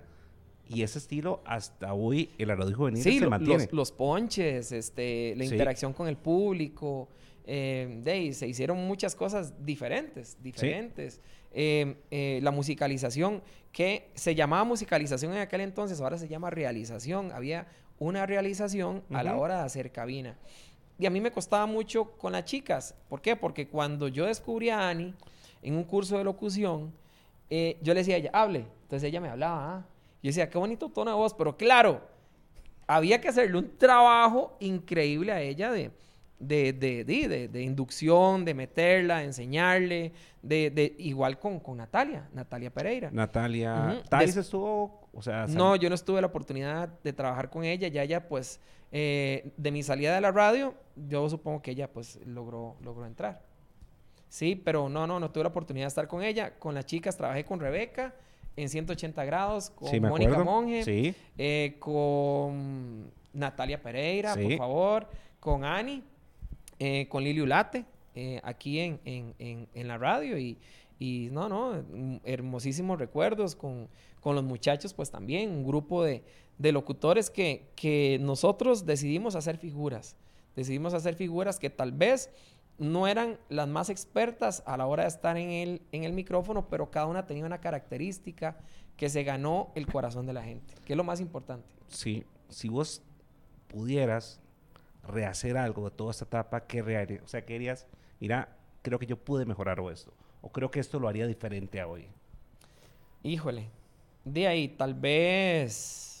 y ese estilo hasta hoy el Radio Juvenil se mantiene. Los, los ponches, este, la interacción con el público, eh, de, se hicieron muchas cosas diferentes, diferentes. Eh, eh, la musicalización, que se llamaba musicalización en aquel entonces, ahora se llama realización. Había una realización a la hora de hacer cabina. Y a mí me costaba mucho con las chicas. ¿Por qué? Porque cuando yo descubrí a Ani en un curso de locución, eh, yo le decía a ella, hable. Entonces ella me hablaba. ¿ah? Yo decía, qué bonito tono de voz. Pero claro, había que hacerle un trabajo increíble a ella de, de, de, de, inducción, de meterla, de enseñarle, de, igual con, con Natalia, Natalia Pereira. Natalia, uh estuvo, o sea... No, yo no estuve la oportunidad de trabajar con ella, ya ella pues, eh, de mi salida de la radio, yo supongo que ella pues logró, logró entrar. Sí, pero no, no, no tuve la oportunidad de estar con ella. Con las chicas trabajé con Rebeca en 180 grados, con Mónica Monge, eh, con Natalia Pereira, por favor, con Ani eh, con Lili Ulate, eh, aquí en, en, en, la radio y, y, no, no, hermosísimos recuerdos con, con, los muchachos, pues también, un grupo de, de locutores que, que, nosotros decidimos hacer figuras, decidimos hacer figuras que tal vez no eran las más expertas a la hora de estar en el, en el micrófono, pero cada una tenía una característica que se ganó el corazón de la gente, que es lo más importante. Sí, si vos pudieras rehacer algo de toda esta etapa, ¿qué reharías? O sea, ¿qué dirías? Mira, creo que yo pude mejorar esto. O creo que esto lo haría diferente a hoy. Híjole. De ahí, tal vez...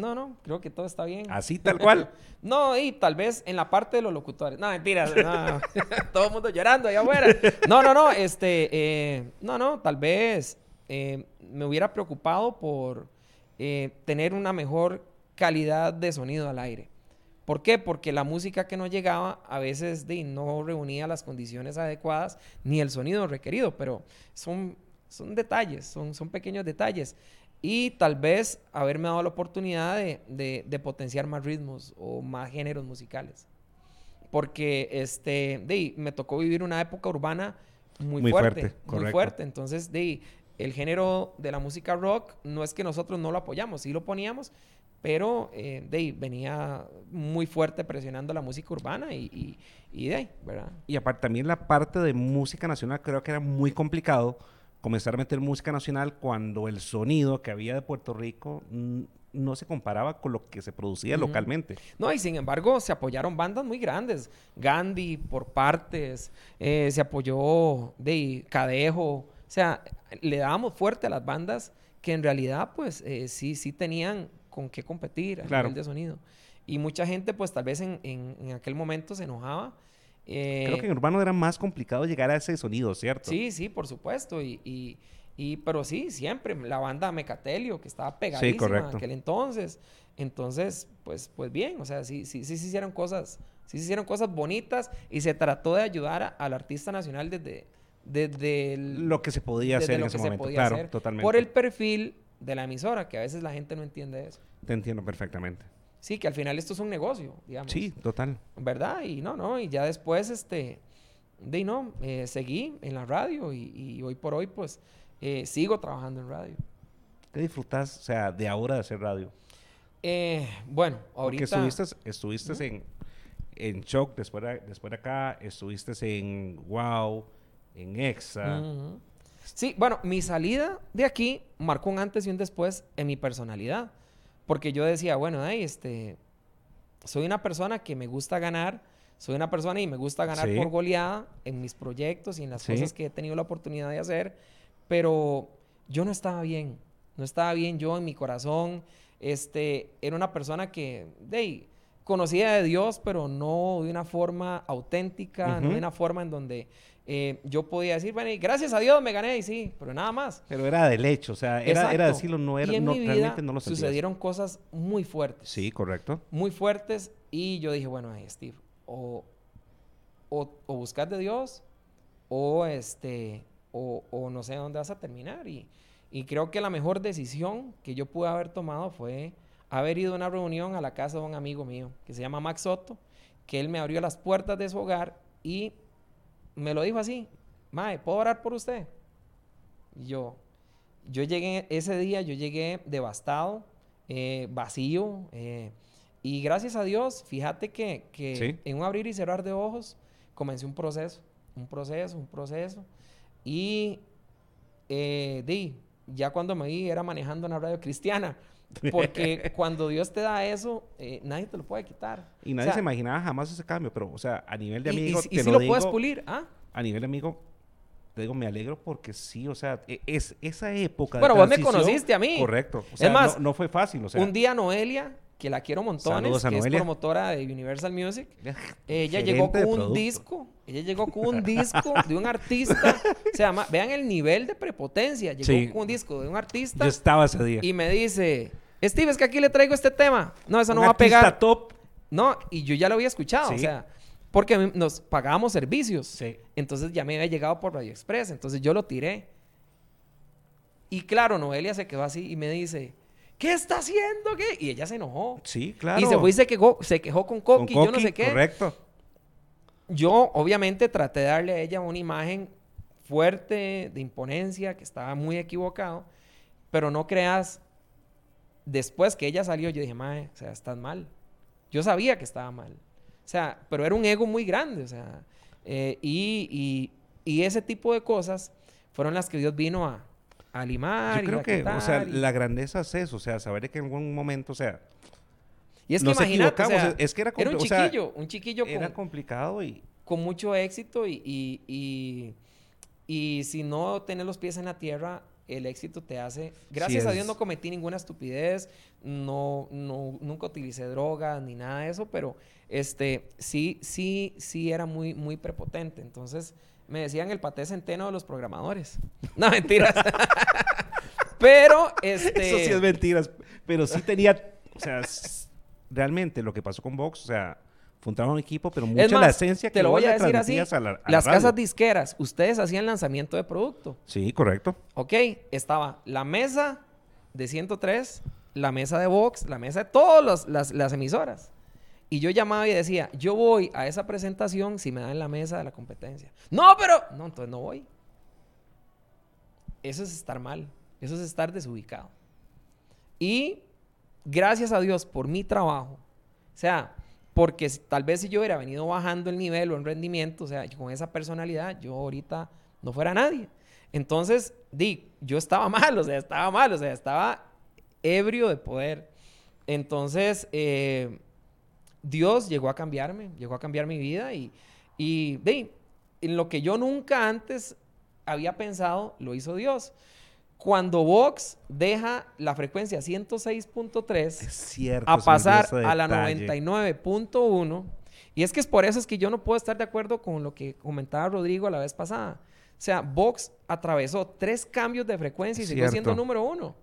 No, no, creo que todo está bien. Así tal cual. no, y tal vez en la parte de los locutores. No, mentiras. No. todo el mundo llorando allá afuera. No, no, no. Este, eh, no, no, tal vez eh, me hubiera preocupado por eh, tener una mejor calidad de sonido al aire. ¿Por qué? Porque la música que nos llegaba a veces no reunía las condiciones adecuadas ni el sonido requerido, pero son, son detalles, son, son pequeños detalles. Y tal vez haberme dado la oportunidad de, potenciar más ritmos o más géneros musicales. Porque este, de, me tocó vivir una época urbana muy, fuerte, muy fuerte. Entonces, de, el género de la música rock no es que nosotros no lo apoyamos, sí lo poníamos, pero eh, de venía muy fuerte presionando la música urbana y, y, de ahí, ¿verdad? Y aparte también la parte de música nacional creo que era muy complicado comenzar a meter música nacional cuando el sonido que había de Puerto Rico no se comparaba con lo que se producía localmente. No, y sin embargo se apoyaron bandas muy grandes. Gandhi por partes, eh, se apoyó de Cadejo, o sea, le dábamos fuerte a las bandas que en realidad pues eh, sí, sí tenían con qué competir a nivel de sonido. Y mucha gente, pues tal vez en, en, aquel momento se enojaba. Eh, Creo que en Urbano era más complicado llegar a ese sonido, ¿cierto? Sí, sí, por supuesto. Y, y, y pero sí, siempre. La banda Mecatelio, que estaba pegadísima en aquel entonces. Entonces, pues, pues bien, o sea, sí, sí, sí se hicieron cosas, sí se hicieron cosas bonitas y se trató de ayudar al artista nacional desde, desde lo que se podía hacer en ese momento. Claro, totalmente. Por el perfil de la emisora, que a veces la gente no entiende eso. Te entiendo perfectamente. Sí, que al final esto es un negocio, digamos. Sí, total. ¿Verdad? Y no, no, y ya después, este, de no, eh, seguí en la radio y, hoy por hoy, pues, eh, sigo trabajando en radio. ¿Qué disfrutas, o sea, de ahora de hacer radio? Eh, bueno, ahorita... Porque estuviste, estuviste en, en Shock después de, después de acá, estuviste en Wow, en Exa. Sí, bueno, mi salida de aquí marcó un antes y un después en mi personalidad. Porque yo decía, bueno, este, soy una persona que me gusta ganar, soy una persona y me gusta ganar por goleada en mis proyectos y en las cosas que he tenido la oportunidad de hacer, pero yo no estaba bien, no estaba bien yo en mi corazón, este, era una persona que, de conocía de Dios, pero no de una forma auténtica, no de una forma en donde eh, yo podía decir, bueno, gracias a Dios me gané y sí, pero nada más. Pero era del hecho, o sea, era, era decirlo, no era, no, realmente no lo sentías. sucedieron cosas muy fuertes. Sí, correcto. Muy fuertes y yo dije, bueno, Steve, o, o, o buscar de Dios o este, o, o, no sé dónde vas a terminar y, y creo que la mejor decisión que yo pude haber tomado fue haber ido a una reunión a la casa de un amigo mío que se llama Max Soto, que él me abrió las puertas de su hogar y me lo dijo así, Mae, ¿puedo orar por usted? Y yo, yo llegué, ese día yo llegué devastado, eh, vacío, eh, y gracias a Dios, fíjate que, que en un abrir y cerrar de ojos comencé un proceso, un proceso, un proceso, y eh, di, ya cuando me vi era manejando una radio cristiana, porque cuando Dios te da eso, eh, nadie te lo puede quitar. Y nadie se imaginaba jamás ese cambio, pero, o sea, a nivel de amigo. Y, si lo, puedes pulir, ¿ah? A nivel de amigo, te digo, me alegro porque sí, o sea, e, es esa época. Bueno, vos me conociste a mí. Correcto. O sea, es más, no, fue fácil. O sea, un día Noelia, que la quiero montones, que es promotora de Universal Music, ella llegó con un disco. Ella llegó con un disco de un artista. se llama, vean el nivel de prepotencia. Llegó con un disco de un artista. Yo estaba ese día. Y me dice, Steve, es que aquí le traigo este tema. No, eso no va a pegar. top. No, y yo ya lo había escuchado. O sea, porque nos pagábamos servicios. Sí. Entonces ya me había llegado por Radio Express. Entonces yo lo tiré. Y claro, Noelia se quedó así y me dice, ¿qué está haciendo? ¿Qué? Y ella se enojó. Sí, claro. Y se fue y se quejó, se quejó con Coqui, yo no sé qué. Correcto. Yo, obviamente, traté de darle a ella una imagen fuerte, de imponencia, que estaba muy equivocado. Pero no creas, después que ella salió, yo dije, mae, o sea, estás mal. Yo sabía que estaba mal. O sea, pero era un ego muy grande, o sea, eh, y, ese tipo de cosas fueron las que Dios vino a, a limar. Yo creo que, o sea, la grandeza es eso, o sea, saber que en algún momento, o sea, y es que imagínate, es que era, era un chiquillo, un chiquillo era complicado y con mucho éxito y, y, y, si no tener los pies en la tierra, el éxito te hace. Gracias a Dios no cometí ninguna estupidez, no, no, nunca utilicé drogas ni nada de eso, pero este, sí, sí, sí era muy, muy prepotente. Entonces me decían el paté centeno de los programadores. No, mentiras. pero, este... Eso sí es mentiras. Pero sí tenía, o sea, realmente lo que pasó con Vox, o sea, fue un trabajo en equipo, pero mucha la esencia que te lo voy a decir así. las casas disqueras, ustedes hacían lanzamiento de producto. Sí, correcto. Ok, estaba la mesa de 103, la mesa de Vox, la mesa de todas las, las emisoras. Y yo llamaba y decía, yo voy a esa presentación si me dan la mesa de la competencia. No, pero... No, entonces no voy. Eso es estar mal. Eso es estar desubicado. Y gracias a Dios por mi trabajo. O sea, porque tal vez si yo hubiera venido bajando el nivel o el rendimiento, o sea, con esa personalidad, yo ahorita no fuera nadie. Entonces, di, yo estaba mal, o sea, estaba mal, o sea, estaba ebrio de poder. Entonces, eh, Dios llegó a cambiarme, llegó a cambiar mi vida y, y de, en lo que yo nunca antes había pensado, lo hizo Dios. Cuando Vox deja la frecuencia 106.3 a pasar a la 99.1, y es que es por eso es que yo no puedo estar de acuerdo con lo que comentaba Rodrigo la vez pasada. O sea, Vox atravesó tres cambios de frecuencia y siguió siendo número uno.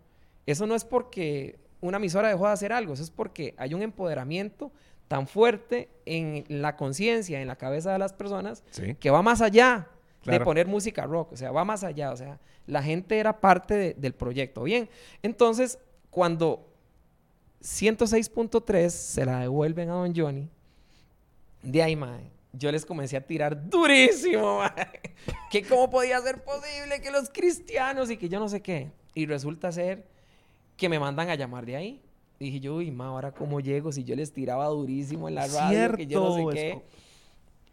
Eso no es porque una emisora dejó de hacer algo, eso es porque hay un empoderamiento tan fuerte en la conciencia, en la cabeza de las personas, que va más allá de poner música rock, o sea, va más allá, o sea, la gente era parte del proyecto. Bien, entonces, cuando 106.3 se la devuelven a Don Johnny, de ahí, mae, yo les comencé a tirar durísimo, mae, que cómo podía ser posible que los cristianos y que yo no sé qué, y resulta ser que me mandan a llamar de ahí. Dije yo, uy, ma, ahora cómo llego si yo les tiraba durísimo en la radio, que yo no sé qué.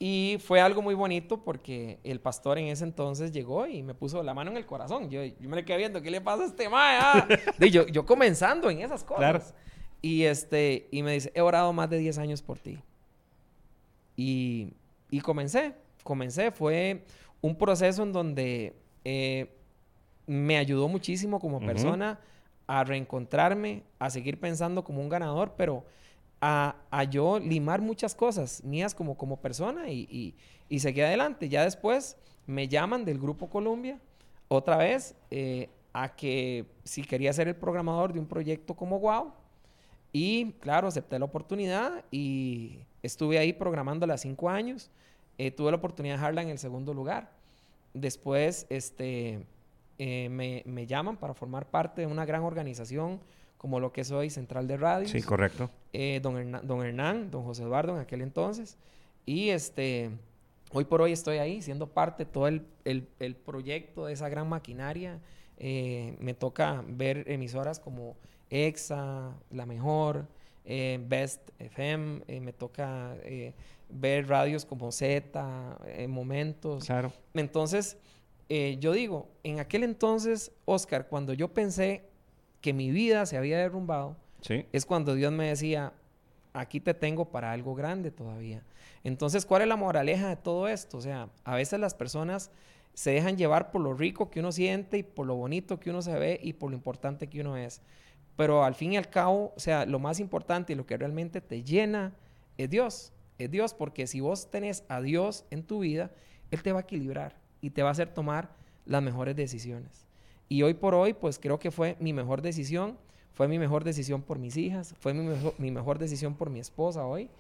Y fue algo muy bonito porque el pastor en ese entonces llegó y me puso la mano en el corazón. Yo, yo me le quedé viendo, ¿qué le pasa a este mae? Ah? yo, yo comenzando en esas cosas. Y, este, y me dice, he orado más de 10 años por ti. Y, y comencé, comencé. Fue un proceso en donde eh, me ayudó muchísimo como persona a reencontrarme, a seguir pensando como un ganador, pero a, a yo limar muchas cosas mías como, como persona y, y, y, seguí adelante. Ya después me llaman del Grupo Colombia otra vez eh, a que si quería ser el programador de un proyecto como Wow. Y claro, acepté la oportunidad y estuve ahí programando las cinco años. Eh, tuve la oportunidad de dejarla en el segundo lugar. Después, este, eh, me, me, llaman para formar parte de una gran organización como lo que es hoy Central de Radio. Sí, correcto. Eh, don, Hernán, don Hernán, don José Eduardo en aquel entonces. Y este, hoy por hoy estoy ahí siendo parte de todo el, el, el proyecto de esa gran maquinaria. Eh, me toca ver emisoras como EXA, La Mejor, Best FM, me toca ver radios como Z, Momentos. Claro. Entonces, eh, yo digo, en aquel entonces, Oscar, cuando yo pensé que mi vida se había derrumbado, es cuando Dios me decía, aquí te tengo para algo grande todavía. Entonces, ¿cuál es la moraleja de todo esto? O sea, a veces las personas se dejan llevar por lo rico que uno siente y por lo bonito que uno se ve y por lo importante que uno es. Pero al fin y al cabo, o sea, lo más importante y lo que realmente te llena es Dios. Es Dios, porque si vos tenés a Dios en tu vida, Él te va a equilibrar y te va a hacer tomar las mejores decisiones. Y hoy por hoy, pues creo que fue mi mejor decisión, fue mi mejor decisión por mis hijas, fue mi mejor, decisión por mi esposa hoy.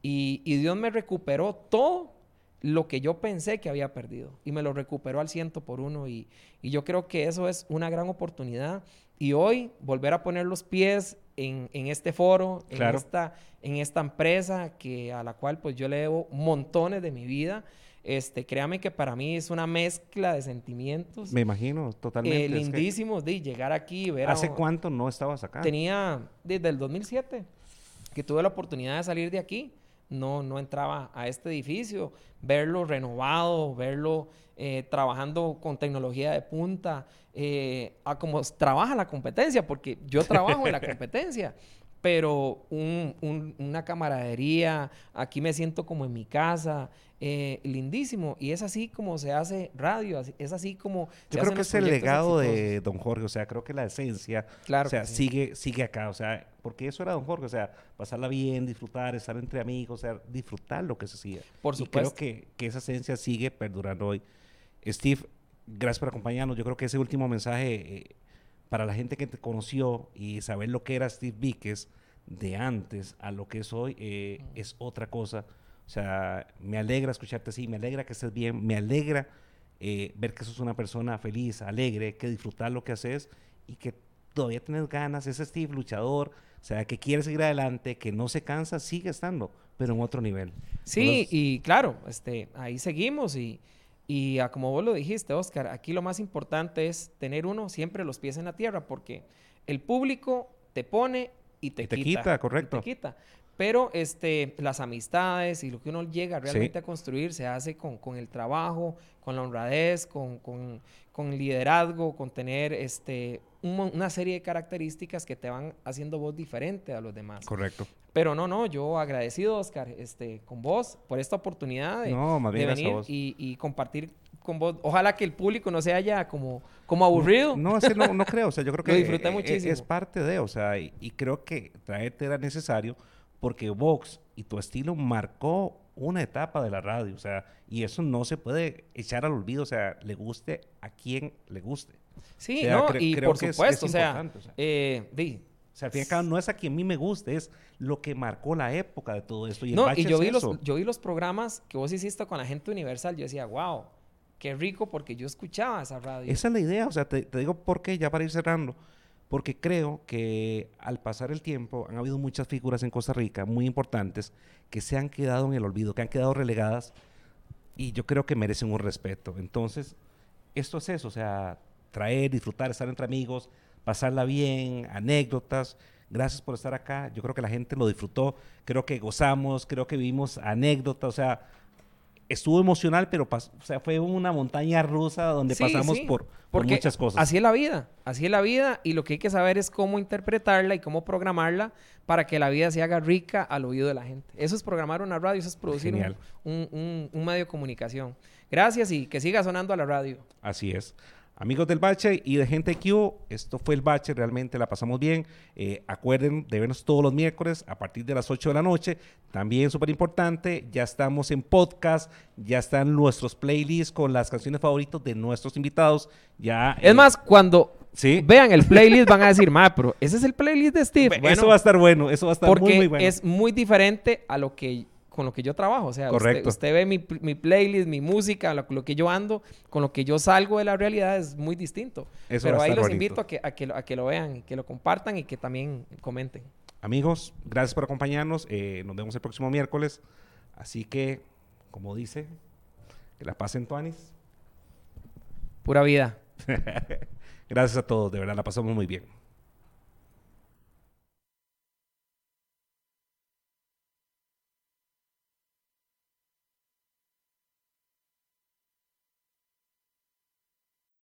Y, Dios me recuperó todo lo que yo pensé que había perdido y me lo recuperó al ciento por uno y, yo creo que eso es una gran oportunidad y hoy volver a poner los pies en, este foro, en, esta, en esta empresa que, a la cual pues yo le debo montones de mi vida este, créame que para mí es una mezcla de sentimientos. Me imagino, totalmente. Eh, lindísimos de llegar aquí y ver. ¿Hace cuánto no estabas acá? Tenía desde el 2007 que tuve la oportunidad de salir de aquí. No, no entraba a este edificio, verlo renovado, verlo eh, trabajando con tecnología de punta, eh, a cómo trabaja la competencia, porque yo trabajo en la competencia pero una camaradería, aquí me siento como en mi casa, eh, lindísimo. Y es así como se hace radio, es así como... Yo creo que es el legado de don Jorge, o sea, creo que la esencia, claro o sea, sigue, sigue acá, o sea, porque eso era don Jorge, o sea, pasarla bien, disfrutar, estar entre amigos, o sea, disfrutar lo que se hacía. Por supuesto. Y creo que, esa esencia sigue perdurando hoy. Steve, gracias por acompañarnos. Yo creo que ese último mensaje, eh, para la gente que te conoció y saber lo que era Steve Víquez de antes a lo que es hoy, eh, es otra cosa o sea, me alegra escucharte así, me alegra que estés bien, me alegra eh, ver que sos una persona feliz, alegre, que disfrutar lo que haces y que todavía tienes ganas, ese Steve luchador, o sea, que quiere seguir adelante, que no se cansa, sigue estando, pero en otro nivel. Sí, y claro, este, ahí seguimos y, y como vos lo dijiste, Oscar, aquí lo más importante es tener uno siempre los pies en la tierra, porque el público te pone y te, te quita, correcto. te quita. Pero este, las amistades y lo que uno llega realmente a construir se hace con, con, el trabajo, con la honradez, con, con, con liderazgo, con tener este, una serie de características que te van haciendo vos diferente a los demás. Correcto. Pero no, no, yo agradecido, Oscar, este, con vos por esta oportunidad de, venir y, y, compartir con vos. Ojalá que el público no se haya como, como aburrido. No, no, no, creo. O sea, yo creo que disfruté e, e, muchísimo. es parte de, o sea, y, y creo que traerte era necesario porque Vox y tu estilo marcó una etapa de la radio, o sea, y eso no se puede echar al olvido, o sea, le guste a quien le guste. Sí, no, y por supuesto, o sea, eh, o sea, al fin y al cabo no es a quien a mí me guste, es lo que marcó la época de todo esto. Y no, y yo vi, los, yo vi los programas que vos hiciste con la gente universal, yo decía, wow, qué rico, porque yo escuchaba esa radio. Esa es la idea, o sea, te, te digo por qué, ya para ir cerrando porque creo que al pasar el tiempo han habido muchas figuras en Costa Rica muy importantes que se han quedado en el olvido, que han quedado relegadas y yo creo que merecen un respeto. Entonces, esto es eso, o sea, traer, disfrutar, estar entre amigos, pasarla bien, anécdotas. Gracias por estar acá. Yo creo que la gente lo disfrutó, creo que gozamos, creo que vivimos anécdotas, o sea, estuvo emocional, pero o sea, fue una montaña rusa donde pasamos Por, por, muchas cosas. Así es la vida, así es la vida y lo que hay que saber es cómo interpretarla y cómo programarla para que la vida se haga rica al oído de la gente. Eso es programar una radio, eso es producir un, un medio de comunicación. Gracias y que siga sonando a la radio. Así es. Amigos del Bache y de Gente Q, esto fue el Bache, realmente la pasamos bien. Eh, acuerden de vernos todos los miércoles a partir de las 8 de la noche. También súper importante, ya estamos en podcast, ya están nuestros playlists con las canciones favoritas de nuestros invitados. Ya, es más, cuando vean el playlist van a decir, ma, pero ese es el playlist de Steve. eso va a estar bueno, eso va a estar muy, muy bueno. es muy diferente a lo que con lo que yo trabajo. O sea, Usted, ve mi, playlist, mi música, lo, que yo ando, con lo que yo salgo de la realidad es muy distinto. Pero ahí los invito a que, a, que, a que lo vean, que lo compartan y que también comenten. Amigos, gracias por acompañarnos. Eh, nos vemos el próximo miércoles. Así que, como dice, que la pasen, Tuanis. Pura vida. gracias a todos, de verdad, la pasamos muy bien.